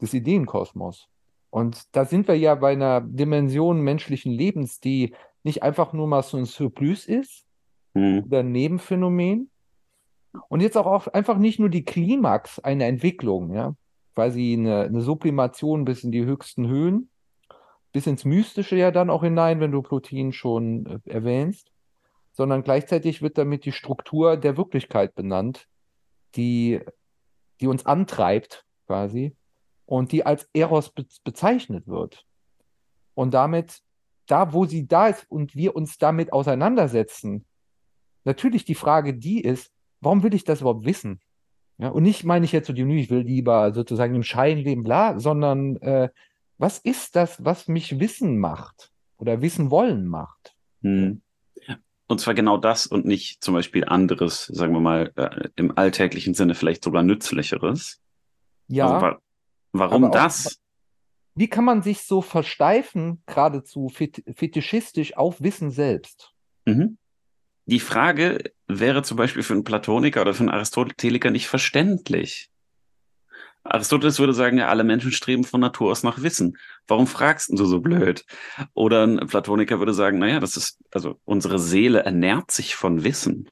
des Ideenkosmos. Und da sind wir ja bei einer Dimension menschlichen Lebens, die nicht einfach nur mal so ein Surplus ist
Mhm.
oder ein Nebenphänomen. Und jetzt auch, auch einfach nicht nur die Klimax einer Entwicklung, ja, quasi eine, eine Sublimation bis in die höchsten Höhen, bis ins Mystische ja dann auch hinein, wenn du Plotin schon äh, erwähnst, sondern gleichzeitig wird damit die Struktur der Wirklichkeit benannt, die, die uns antreibt quasi und die als Eros be bezeichnet wird. Und damit, da wo sie da ist und wir uns damit auseinandersetzen, natürlich die Frage, die ist, warum will ich das überhaupt wissen? Ja, und nicht meine ich jetzt so, die, ich will lieber sozusagen im Schein leben, bla, sondern äh, was ist das, was mich wissen macht oder wissen wollen macht?
Hm. Und zwar genau das und nicht zum Beispiel anderes, sagen wir mal, äh, im alltäglichen Sinne vielleicht sogar nützlicheres.
Ja,
Also, wa warum
auch-
das?
wie kann man sich so versteifen, geradezu fet fetischistisch auf Wissen selbst?
Mhm. Die Frage wäre zum Beispiel für einen Platoniker oder für einen Aristoteliker nicht verständlich. Aristoteles würde sagen, ja, alle Menschen streben von Natur aus nach Wissen. Warum fragst du so blöd? Oder ein Platoniker würde sagen, naja, das ist, also unsere Seele ernährt sich von Wissen.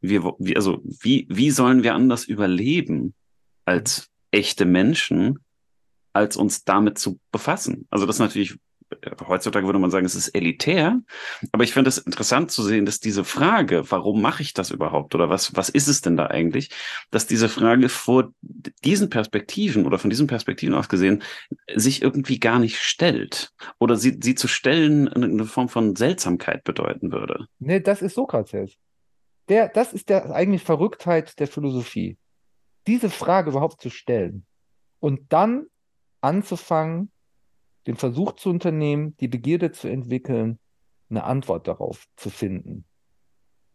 Wir, also, wie, wie sollen wir anders überleben als echte Menschen, als uns damit zu befassen? Also das ist natürlich, heutzutage würde man sagen, es ist elitär, aber ich finde es interessant zu sehen, dass diese Frage, warum mache ich das überhaupt oder was, was ist es denn da eigentlich, dass diese Frage vor diesen Perspektiven oder von diesen Perspektiven aus gesehen sich irgendwie gar nicht stellt oder sie, sie zu stellen eine Form von Seltsamkeit bedeuten würde.
Nee, das ist Sokrates. Der, das ist der eigentlich Verrücktheit der Philosophie. Diese Frage überhaupt zu stellen und dann anzufangen, den Versuch zu unternehmen, die Begierde zu entwickeln, eine Antwort darauf zu finden.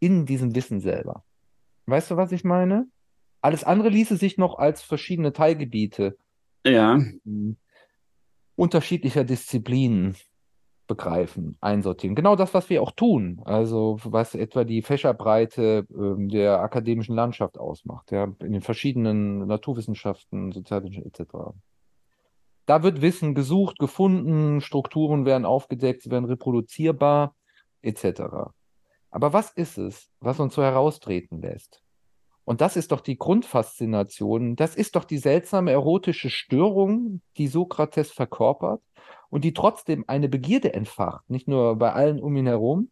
In diesem Wissen selber. Weißt du, was ich meine? Alles andere ließe sich noch als verschiedene Teilgebiete
Ja,
mh, unterschiedlicher Disziplinen begreifen, einsortieren. Genau das, was wir auch tun. Also was etwa die Fächerbreite ähm, der akademischen Landschaft ausmacht, ja, in den verschiedenen Naturwissenschaften, Sozialwissenschaften etc. Da wird Wissen gesucht, gefunden, Strukturen werden aufgedeckt, sie werden reproduzierbar etc. Aber was ist es, was uns so heraustreten lässt? Und das ist doch die Grundfaszination, das ist doch die seltsame erotische Störung, die Sokrates verkörpert und die trotzdem eine Begierde entfacht, nicht nur bei allen um ihn herum,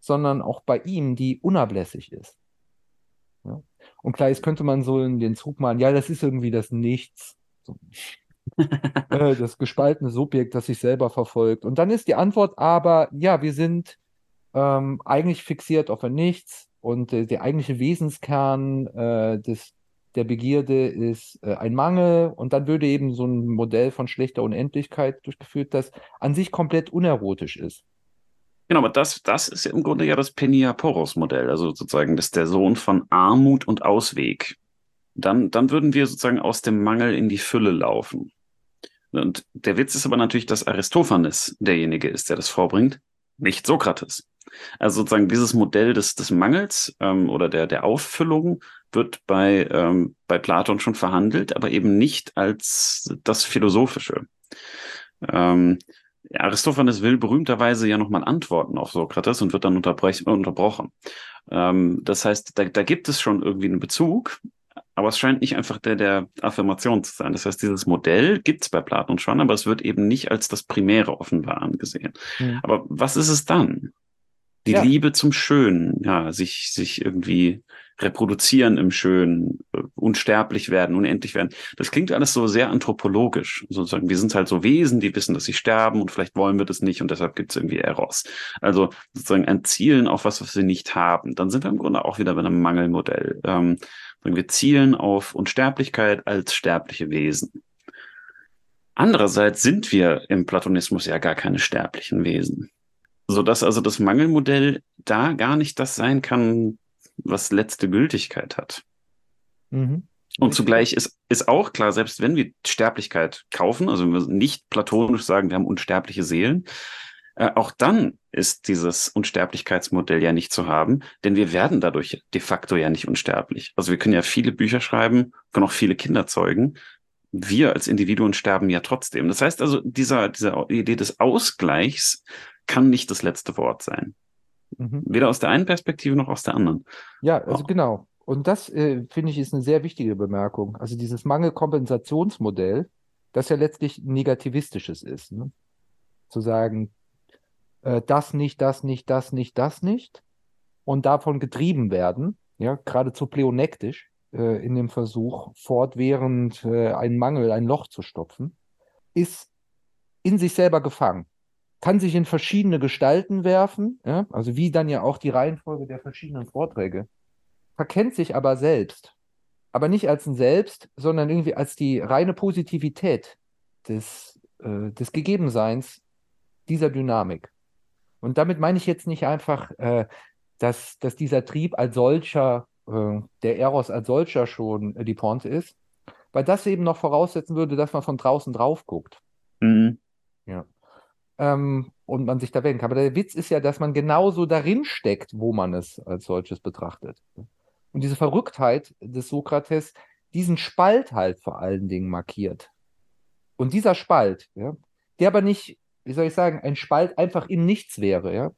sondern auch bei ihm, die unablässig ist. Ja? Und klar, jetzt könnte man so in den Zug malen, ja, das ist irgendwie das Nichts. So. (laughs) Äh, das gespaltene Subjekt, das sich selber verfolgt. Und dann ist die Antwort aber, ja, wir sind ähm, eigentlich fixiert auf ein Nichts und äh, der eigentliche Wesenskern äh, des, der Begierde ist äh, ein Mangel und dann würde eben so ein Modell von schlechter Unendlichkeit durchgeführt, das an sich komplett unerotisch ist.
Genau, aber das, das ist ja im Grunde ja das Penia-Poros-Modell, also sozusagen, das ist der Sohn von Armut und Ausweg. Dann, dann würden wir sozusagen aus dem Mangel in die Fülle laufen. Und der Witz ist aber natürlich, dass Aristophanes derjenige ist, der das vorbringt, nicht Sokrates. Also sozusagen dieses Modell des, des Mangels ähm, oder der, der Auffüllung wird bei, ähm, bei Platon schon verhandelt, aber eben nicht als das Philosophische. Ähm, Aristophanes will berühmterweise ja nochmal antworten auf Sokrates und wird dann unterbrech- unterbrochen. Ähm, das heißt, da, da gibt es schon irgendwie einen Bezug, aber es scheint nicht einfach der der Affirmation zu sein. Das heißt, dieses Modell gibt es bei Platon schon, aber es wird eben nicht als das Primäre offenbar angesehen.
Hm.
Aber was ist es dann? Die
Ja.
Liebe zum Schönen, ja, sich, sich irgendwie reproduzieren im Schönen, äh, unsterblich werden, unendlich werden. Das klingt alles so sehr anthropologisch. Sozusagen, wir sind halt so Wesen, die wissen, dass sie sterben und vielleicht wollen wir das nicht und deshalb gibt es irgendwie Eros. Also sozusagen ein Zielen auf was, was wir nicht haben. Dann sind wir im Grunde auch wieder bei einem Mangelmodell. Ähm, wir zielen auf Unsterblichkeit als sterbliche Wesen. Andererseits sind wir im Platonismus ja gar keine sterblichen Wesen sodass also das Mangelmodell da gar nicht das sein kann, was letzte Gültigkeit hat.
Mhm.
Und zugleich ist, ist auch klar, selbst wenn wir Sterblichkeit kaufen, also wenn wir nicht platonisch sagen, wir haben unsterbliche Seelen, äh, auch dann ist dieses Unsterblichkeitsmodell ja nicht zu haben, denn wir werden dadurch de facto ja nicht unsterblich. Also wir können ja viele Bücher schreiben, können auch viele Kinder zeugen. Wir als Individuen sterben ja trotzdem. Das heißt also, dieser, diese Idee des Ausgleichs kann nicht das letzte Wort sein.
Mhm.
Weder aus der einen Perspektive noch aus der anderen.
Ja, also
Wow.
genau. Und das, äh, finde ich, ist eine sehr wichtige Bemerkung. Also dieses Mangelkompensationsmodell, das ja letztlich negativistisches ist. Ne? Zu sagen, äh, das nicht, das nicht, das nicht, das nicht und davon getrieben werden, ja, geradezu pleonektisch äh, in dem Versuch, fortwährend äh, einen Mangel, ein Loch zu stopfen, ist in sich selber gefangen. Kann sich in verschiedene Gestalten werfen, ja, also wie dann ja auch die Reihenfolge der verschiedenen Vorträge, verkennt sich aber selbst. Aber nicht als ein Selbst, sondern irgendwie als die reine Positivität des, äh, des Gegebenseins dieser Dynamik. Und damit meine ich jetzt nicht einfach, äh, dass, dass dieser Trieb als solcher, äh, der Eros als solcher schon äh, die Ponte ist, weil das eben noch voraussetzen würde, dass man von draußen drauf guckt.
Mhm.
Ja. Ähm, und man sich da wenden kann. Aber der Witz ist ja, dass man genauso darin steckt, wo man es als solches betrachtet. Und diese Verrücktheit des Sokrates diesen Spalt halt vor allen Dingen markiert. Und dieser Spalt, ja, der aber nicht, wie soll ich sagen, ein Spalt einfach im Nichts wäre, ja,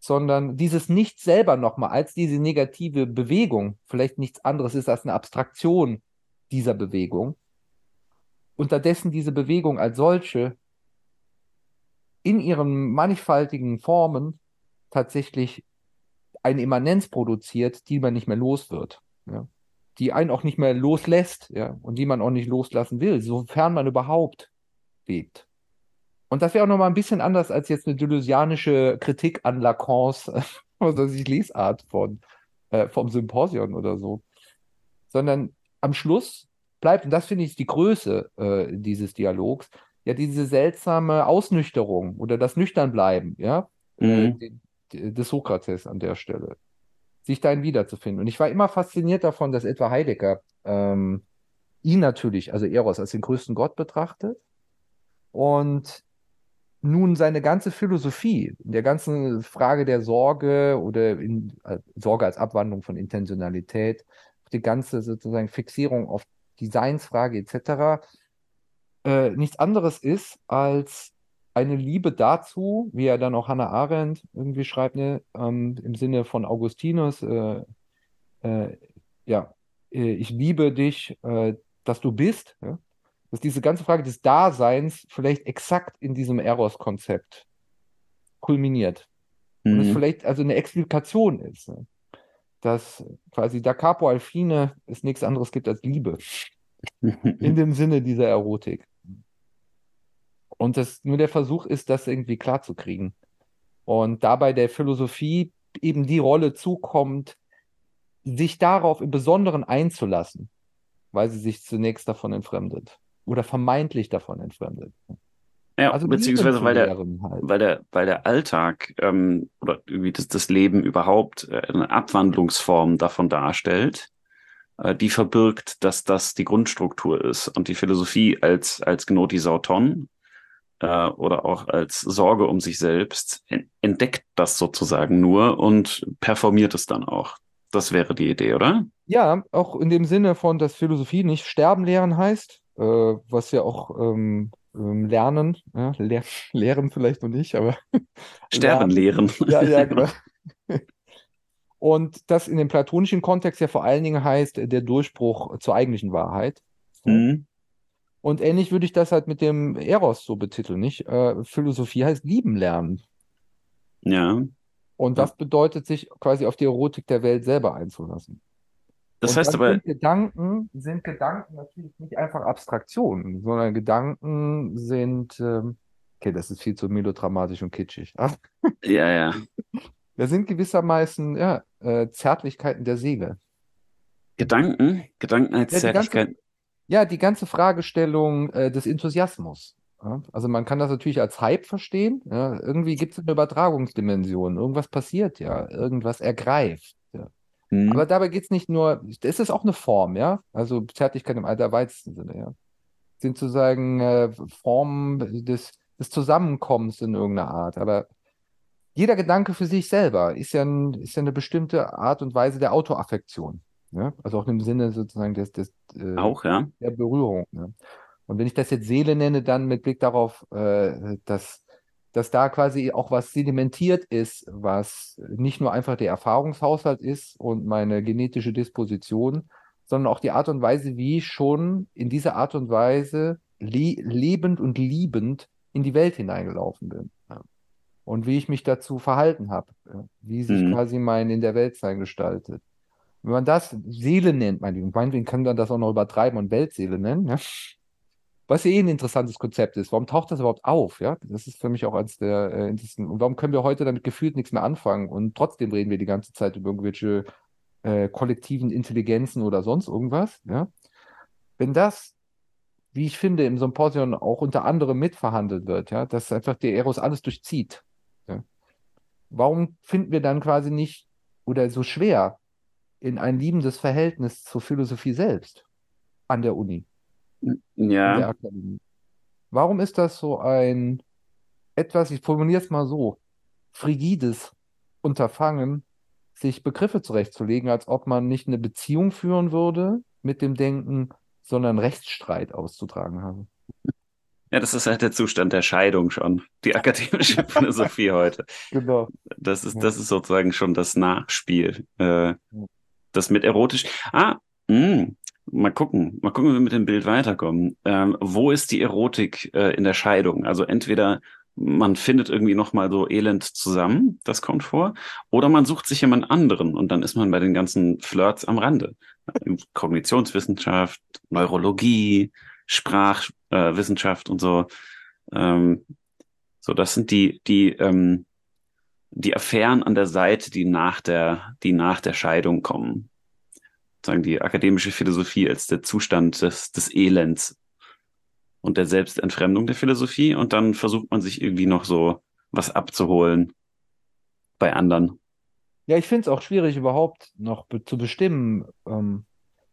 sondern dieses Nichts selber nochmal als diese negative Bewegung vielleicht nichts anderes ist als eine Abstraktion dieser Bewegung. Unterdessen diese Bewegung als solche in ihren mannigfaltigen Formen tatsächlich eine Immanenz produziert, die man nicht mehr los wird. Ja? Die einen auch nicht mehr loslässt, ja, und die man auch nicht loslassen will, sofern man überhaupt lebt. Und das wäre auch nochmal ein bisschen anders als jetzt eine deleuzianische Kritik an Lacans, (laughs) also die Lesart von, äh, vom Symposion oder so. Sondern am Schluss bleibt, und das finde ich die Größe äh, dieses Dialogs, ja, diese seltsame Ausnüchterung oder das Nüchternbleiben, ja, äh,
Mhm.
des Sokrates an der Stelle. Sich dahin wiederzufinden. Und ich war immer fasziniert davon, dass etwa Heidegger ähm, ihn natürlich, also Eros, als den größten Gott betrachtet und nun seine ganze Philosophie, in der ganzen Frage der Sorge oder in, äh, Sorge als Abwandlung von Intentionalität, die ganze sozusagen Fixierung auf die Seinsfrage etc., äh, nichts anderes ist als eine Liebe dazu, wie er dann auch Hannah Arendt irgendwie schreibt, ne, ähm, im Sinne von Augustinus, äh, äh, ja, äh, ich liebe dich, äh, dass du bist, ja? Dass diese ganze Frage des Daseins vielleicht exakt in diesem Eros-Konzept kulminiert. Und es
Mhm.
vielleicht also eine Explikation ist, ne? dass quasi da Capo al fine es nichts anderes gibt als Liebe (laughs) in dem Sinne dieser Erotik. Und das nur der Versuch ist, das irgendwie klarzukriegen. Und dabei der Philosophie eben die Rolle zukommt, sich darauf im Besonderen einzulassen, weil sie sich zunächst davon entfremdet oder vermeintlich davon entfremdet.
Ja,
Also
beziehungsweise weil der,
halt.
weil der, weil der Alltag ähm, oder irgendwie das, das Leben überhaupt äh, eine Abwandlungsform davon darstellt, äh, die verbirgt, dass das die Grundstruktur ist. Und die Philosophie als, als Gnotisauton äh, oder auch als Sorge um sich selbst en entdeckt das sozusagen nur und performiert es dann auch. Das wäre die Idee, oder?
Ja, auch in dem Sinne von, dass Philosophie nicht sterben lehren heißt, äh, was ja auch ähm, ähm, lernen, ja, lehr (laughs) lehren vielleicht noch nicht, aber (laughs)
Sterben lehren.
Ja, ja, genau. (laughs) Und das in dem platonischen Kontext ja vor allen Dingen heißt, der Durchbruch zur eigentlichen Wahrheit.
Mhm.
Und ähnlich würde ich das halt mit dem Eros so betiteln, nicht? Äh, Philosophie heißt lieben lernen.
Ja.
Und das bedeutet, sich quasi auf die Erotik der Welt selber einzulassen.
Das
Und
heißt aber,
sind Gedanken, sind Gedanken natürlich nicht einfach Abstraktionen, sondern Gedanken sind, ähm, okay, das ist viel zu melodramatisch und kitschig. Ach, (laughs)
ja, ja.
das sind gewissermaßen, ja, äh, Zärtlichkeiten der Seele.
Gedanken, Gedanken als
Ja, die ganze-
Zärtlichkeit.
Ja, die ganze Fragestellung äh, des Enthusiasmus. Ja? Also man kann das natürlich als Hype verstehen. Ja? Irgendwie gibt es eine Übertragungsdimension. Irgendwas passiert ja, irgendwas ergreift. Ja?
Mhm.
Aber dabei geht es nicht nur, es ist auch eine Form, ja. Also Zärtlichkeit im allerweitesten Sinne, ja. Sind sozusagen äh, Formen des, des Zusammenkommens in irgendeiner Art. Aber jeder Gedanke für sich selber ist ja, ein, ist ja eine bestimmte Art und Weise der Autoaffektion. Ja? Also auch im Sinne sozusagen des, des äh,
Auch, ja.
der Berührung. Ne? Und wenn ich das jetzt Seele nenne, dann mit Blick darauf, äh, dass, dass da quasi auch was sedimentiert ist, was nicht nur einfach der Erfahrungshaushalt ist und meine genetische Disposition, sondern auch die Art und Weise, wie ich schon in dieser Art und Weise le lebend und liebend in die Welt hineingelaufen bin. Ja. Und wie ich mich dazu verhalten habe, wie sich
Mhm.
quasi mein in der Welt sein gestaltet. Wenn man das Seele nennt, mein Lieben, meinetwegen kann man das auch noch übertreiben und Weltseele nennen, ja. Was eh ein interessantes Konzept ist. Warum taucht das überhaupt auf? Ja, das ist für mich auch eines der äh, interessanten. Und warum können wir heute damit gefühlt nichts mehr anfangen und trotzdem reden wir die ganze Zeit über irgendwelche äh, kollektiven Intelligenzen oder sonst irgendwas? Ja, wenn das, wie ich finde, im Symposion auch unter anderem mitverhandelt wird, ja, dass einfach der Eros alles durchzieht. Ja. Warum finden wir dann quasi nicht oder so schwer in ein liebendes Verhältnis zur Philosophie selbst an der Uni?
Ja.
Warum ist das so ein etwas, ich formuliere es mal so, frigides Unterfangen, sich Begriffe zurechtzulegen, als ob man nicht eine Beziehung führen würde mit dem Denken, sondern Rechtsstreit auszutragen habe?
ja, das ist halt der Zustand der Scheidung schon. Die akademische (laughs) Philosophie heute.
Genau.
Das ist, das ist sozusagen schon das Nachspiel. Äh, das mit erotisch. Ah, mh, mal gucken. Mal gucken, wie wir mit dem Bild weiterkommen. Ähm, wo ist die Erotik äh, in der Scheidung? Also entweder man findet irgendwie noch mal so elend zusammen, das kommt vor, oder man sucht sich jemand anderen und dann ist man bei den ganzen Flirts am Rande. Kognitionswissenschaft, Neurologie, Sprachwissenschaft äh, und so. Ähm, so, das sind die, die, ähm, die Affären an der Seite, die nach der, die nach der Scheidung kommen. Sagen die akademische Philosophie als der Zustand des, des Elends und der Selbstentfremdung der Philosophie. Und dann versucht man sich irgendwie noch so was abzuholen bei anderen.
Ja, ich finde es auch schwierig, überhaupt noch be zu bestimmen, ähm,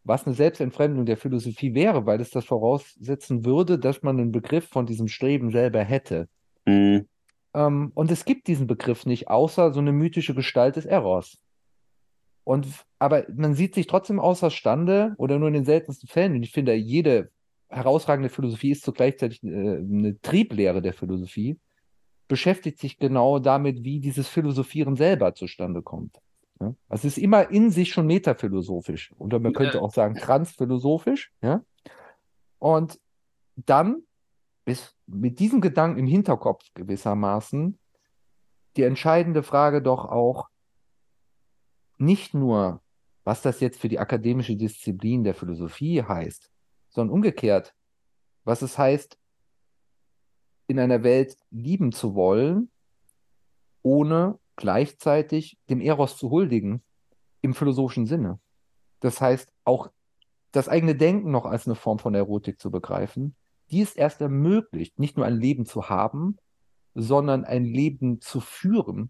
was eine Selbstentfremdung der Philosophie wäre, weil es das voraussetzen würde, dass man einen Begriff von diesem Streben selber hätte.
Hm,
Ähm, und es gibt diesen Begriff nicht, außer so eine mythische Gestalt des Eros. Und, aber man sieht sich trotzdem außerstande oder nur in den seltensten Fällen. Und ich finde, jede herausragende Philosophie ist zugleich äh, eine Trieblehre der Philosophie, beschäftigt sich genau damit, wie dieses Philosophieren selber zustande kommt. Ja? Also es ist immer in sich schon metaphilosophisch. Oder man könnte auch sagen transphilosophisch. Ja? Und dann ist mit diesem Gedanken im Hinterkopf gewissermaßen die entscheidende Frage doch auch nicht nur, was das jetzt für die akademische Disziplin der Philosophie heißt, sondern umgekehrt, was es heißt, in einer Welt lieben zu wollen, ohne gleichzeitig dem Eros zu huldigen, im philosophischen Sinne. Das heißt, auch das eigene Denken noch als eine Form von Erotik zu begreifen, die es erst ermöglicht, nicht nur ein Leben zu haben, sondern ein Leben zu führen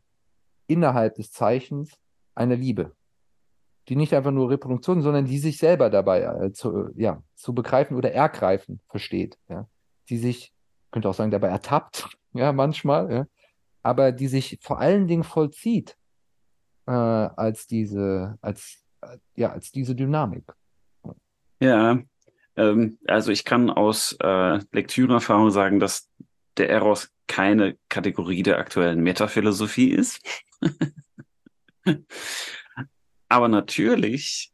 innerhalb des Zeichens einer Liebe, die nicht einfach nur Reproduktion, sondern die sich selber dabei äh, zu, ja, zu begreifen oder ergreifen versteht, ja, die sich, könnte auch sagen, dabei ertappt, (laughs) ja, manchmal, ja, aber die sich vor allen Dingen vollzieht äh, als diese, als, äh, ja, als diese Dynamik.
Ja, ähm, also ich kann aus äh, Lektüreerfahrung sagen, dass der Eros keine Kategorie der aktuellen Metaphilosophie ist. (laughs) Aber natürlich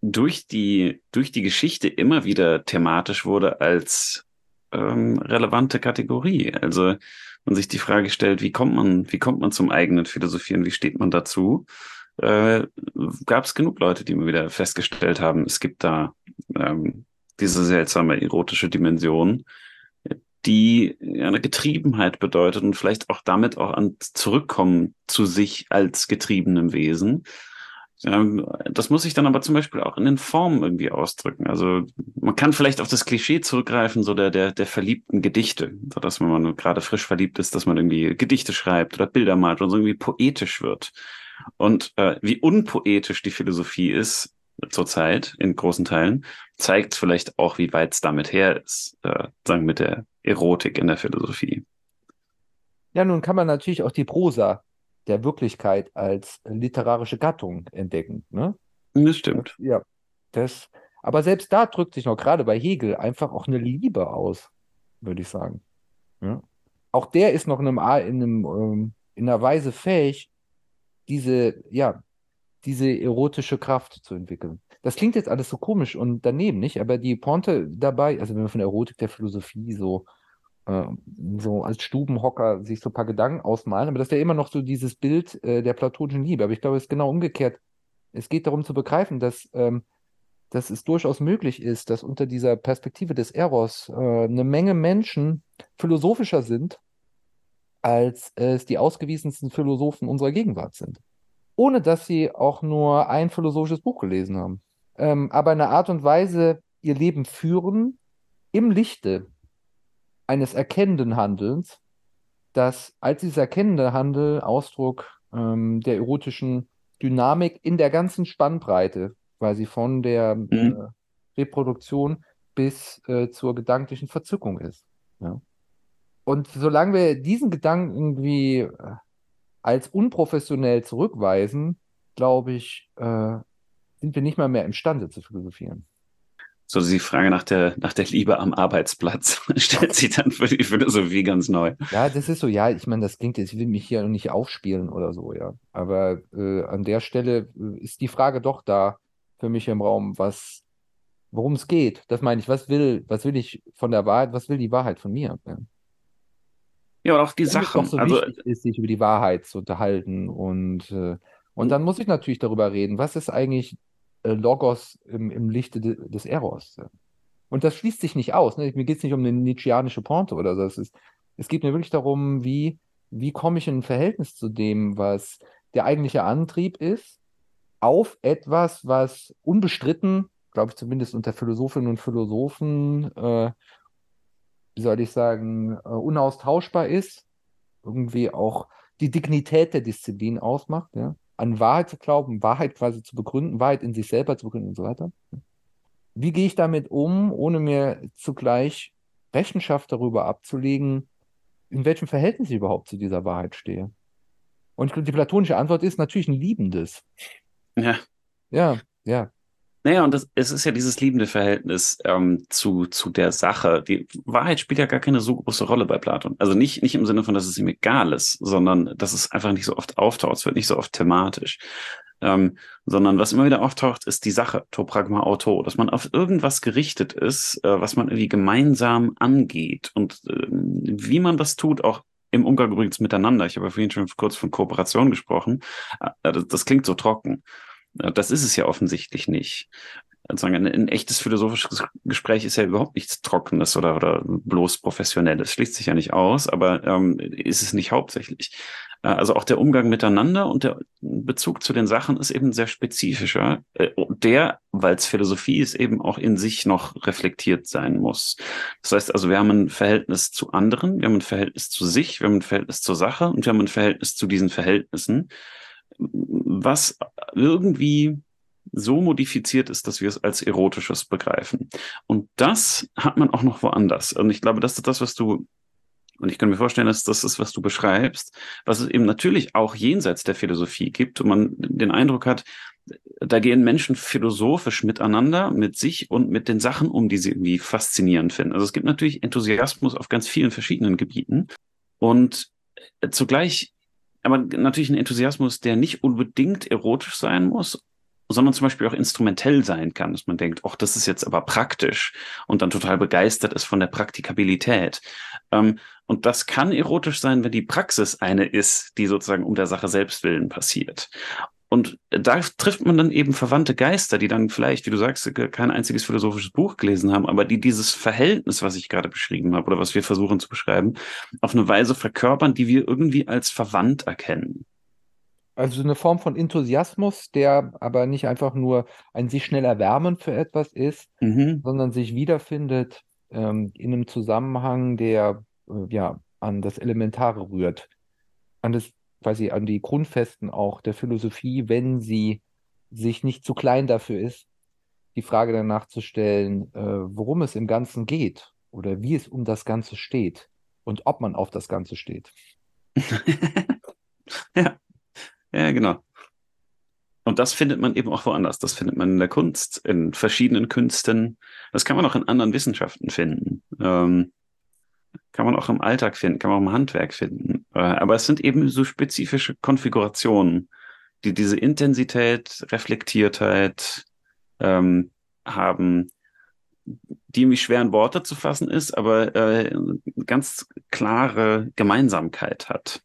durch die, durch die Geschichte immer wieder thematisch wurde als ähm, relevante Kategorie. Also man sich die Frage stellt, wie kommt man, wie kommt man zum eigenen Philosophieren, wie steht man dazu? Äh, Gab es genug Leute, die immer wieder festgestellt haben, es gibt da ähm, diese seltsame erotische Dimension, die eine Getriebenheit bedeutet und vielleicht auch damit auch an Zurückkommen zu sich als getriebenem Wesen. Ähm, das muss sich dann aber zum Beispiel auch in den Formen irgendwie ausdrücken. Also man kann vielleicht auf das Klischee zurückgreifen, so der, der, der verliebten Gedichte, so dass wenn man gerade frisch verliebt ist, dass man irgendwie Gedichte schreibt oder Bilder malt und so irgendwie poetisch wird. Und äh, wie unpoetisch die Philosophie ist zurzeit in großen Teilen, zeigt vielleicht auch, wie weit es damit her ist, äh, sagen mit der Erotik in der Philosophie.
Ja, nun kann man natürlich auch die Prosa der Wirklichkeit als literarische Gattung entdecken. Ne?
Das stimmt.
Ja, das, aber selbst da drückt sich noch gerade bei Hegel einfach auch eine Liebe aus, würde ich sagen. Ja? Auch der ist noch in, einem, in, einem, ähm, in einer Weise fähig, diese, ja, diese erotische Kraft zu entwickeln. Das klingt jetzt alles so komisch und daneben, nicht? Aber die Pointe dabei, also wenn wir von Erotik der Philosophie so äh, so als Stubenhocker sich so ein paar Gedanken ausmalen, aber das ist ja immer noch so dieses Bild äh, der platonischen Liebe. Aber ich glaube, es ist genau umgekehrt. Es geht darum zu begreifen, dass, ähm, dass es durchaus möglich ist, dass unter dieser Perspektive des Eros äh, eine Menge Menschen philosophischer sind, als es die ausgewiesensten Philosophen unserer Gegenwart sind. Ohne dass sie auch nur ein philosophisches Buch gelesen haben. Ähm, aber in einer Art und Weise ihr Leben führen im Lichte eines erkennenden Handelns, das als dieser erkennende Handel Ausdruck ähm, der erotischen Dynamik in der ganzen Spannbreite, quasi von der
Mhm.
äh, Reproduktion bis äh, zur gedanklichen Verzückung ist. Ja. Und solange wir diesen Gedanken irgendwie äh, als unprofessionell zurückweisen, glaube ich, äh, sind wir nicht mal mehr imstande zu philosophieren.
So die Frage nach der, nach der Liebe am Arbeitsplatz (laughs) stellt sich dann für die Philosophie ganz neu.
Ja, das ist so, ja, ich meine, das klingt jetzt, ich will mich hier nicht aufspielen oder so, ja. Aber äh, an der Stelle äh, ist die Frage doch da für mich im Raum, was, worum es geht. Das meine ich, was will, was will ich von der Wahrheit, was will die Wahrheit von mir? Ja.
Ja, und auch die
es
Sachen.
so
Also,
ist, sich über die Wahrheit zu unterhalten. Und, äh, und dann muss ich natürlich darüber reden, was ist eigentlich Logos im, im Lichte de, des Eros? Und das schließt sich nicht aus. Ne? Mir geht es nicht um eine nietzscheanische Pointe oder so. Es, ist, es geht mir wirklich darum, wie, wie komme ich in ein Verhältnis zu dem, was der eigentliche Antrieb ist, auf etwas, was unbestritten, glaube ich zumindest unter Philosophinnen und Philosophen, äh, wie soll ich sagen, äh, unaustauschbar ist, irgendwie auch die Dignität der Disziplin ausmacht, ja? An Wahrheit zu glauben, Wahrheit quasi zu begründen, Wahrheit in sich selber zu begründen und so weiter. Wie gehe ich damit um, ohne mir zugleich Rechenschaft darüber abzulegen, in welchem Verhältnis ich überhaupt zu dieser Wahrheit stehe? Und die platonische Antwort ist natürlich ein liebendes.
ja.
Ja, ja.
Naja, und das, es ist ja dieses liebende Verhältnis ähm, zu, zu der Sache. Die Wahrheit spielt ja gar keine so große Rolle bei Platon. Also nicht, nicht im Sinne von, dass es ihm egal ist, sondern dass es einfach nicht so oft auftaucht. Es wird nicht so oft thematisch. Ähm, sondern was immer wieder auftaucht, ist die Sache, to pragma auto, dass man auf irgendwas gerichtet ist, äh, was man irgendwie gemeinsam angeht. Und ähm, wie man das tut, auch im Umgang übrigens miteinander. Ich habe ja vorhin schon kurz von Kooperation gesprochen. Äh, das klingt so trocken. Das ist es ja offensichtlich nicht. Also ein, ein echtes philosophisches Gespräch ist ja überhaupt nichts Trockenes oder, oder bloß Professionelles. Schließt sich ja nicht aus, aber ähm, ist es nicht hauptsächlich. Äh, also auch der Umgang miteinander und der Bezug zu den Sachen ist eben sehr spezifischer. Äh, der, weil es Philosophie ist, eben auch in sich noch reflektiert sein muss. Das heißt also, wir haben ein Verhältnis zu anderen, wir haben ein Verhältnis zu sich, wir haben ein Verhältnis zur Sache und wir haben ein Verhältnis zu diesen Verhältnissen was irgendwie so modifiziert ist, dass wir es als erotisches begreifen. Und das hat man auch noch woanders. Und ich glaube, das ist das, was du, und ich kann mir vorstellen, dass das ist, was du beschreibst, was es eben natürlich auch jenseits der Philosophie gibt und man den Eindruck hat, da gehen Menschen philosophisch miteinander, mit sich und mit den Sachen um, die sie irgendwie faszinierend finden. Also es gibt natürlich Enthusiasmus auf ganz vielen verschiedenen Gebieten und zugleich aber natürlich ein Enthusiasmus, der nicht unbedingt erotisch sein muss, sondern zum Beispiel auch instrumentell sein kann, dass man denkt, ach, das ist jetzt aber praktisch und dann total begeistert ist von der Praktikabilität. Ähm, und das kann erotisch sein, wenn die Praxis eine ist, die sozusagen um der Sache selbst willen passiert. Und da trifft man dann eben verwandte Geister, die dann vielleicht, wie du sagst, kein einziges philosophisches Buch gelesen haben, aber die dieses Verhältnis, was ich gerade beschrieben habe oder was wir versuchen zu beschreiben, auf eine Weise verkörpern, die wir irgendwie als verwandt erkennen.
Also eine Form von Enthusiasmus, der aber nicht einfach nur ein sich schnell erwärmen für etwas ist,
Mhm.
sondern sich wiederfindet ähm, in einem Zusammenhang, der äh, ja an das Elementare rührt, an das quasi an die Grundfesten auch der Philosophie, wenn sie sich nicht zu klein dafür ist, die Frage danach zu stellen, äh, worum es im Ganzen geht oder wie es um das Ganze steht und ob man auf das Ganze steht. (laughs)
ja. ja, genau. Und das findet man eben auch woanders. Das findet man in der Kunst, in verschiedenen Künsten. Das kann man auch in anderen Wissenschaften finden. Ähm, kann man auch im Alltag finden, kann man auch im Handwerk finden. Äh, aber es sind eben so spezifische Konfigurationen, die diese Intensität, Reflektiertheit ähm, haben, die irgendwie schwer in Worte zu fassen ist, aber äh, ganz klare Gemeinsamkeit hat.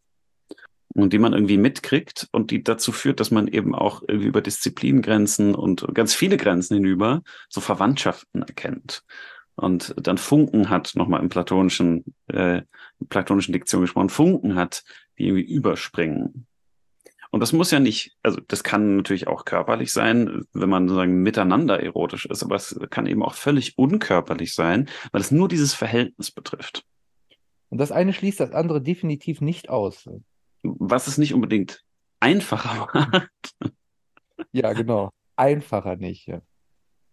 Und die man irgendwie mitkriegt und die dazu führt, dass man eben auch irgendwie über Disziplingrenzen und ganz viele Grenzen hinüber so Verwandtschaften erkennt und dann Funken hat, nochmal im platonischen, äh, platonischen Diktion gesprochen, Funken hat, die irgendwie überspringen. Und das muss ja nicht, also das kann natürlich auch körperlich sein, wenn man sozusagen miteinander erotisch ist, aber es kann eben auch völlig unkörperlich sein, weil es nur dieses Verhältnis betrifft.
Und das eine schließt das andere definitiv nicht aus.
Was es nicht unbedingt einfacher (laughs) macht.
Ja, genau. Einfacher nicht. Ja,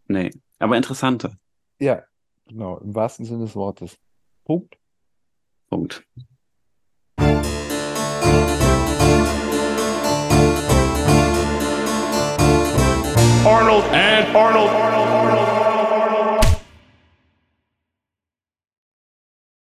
Nee, aber interessanter.
ja genau. Im wahrsten Sinne des Wortes. Punkt.
Punkt.
Arnold and Arnold. Arnold.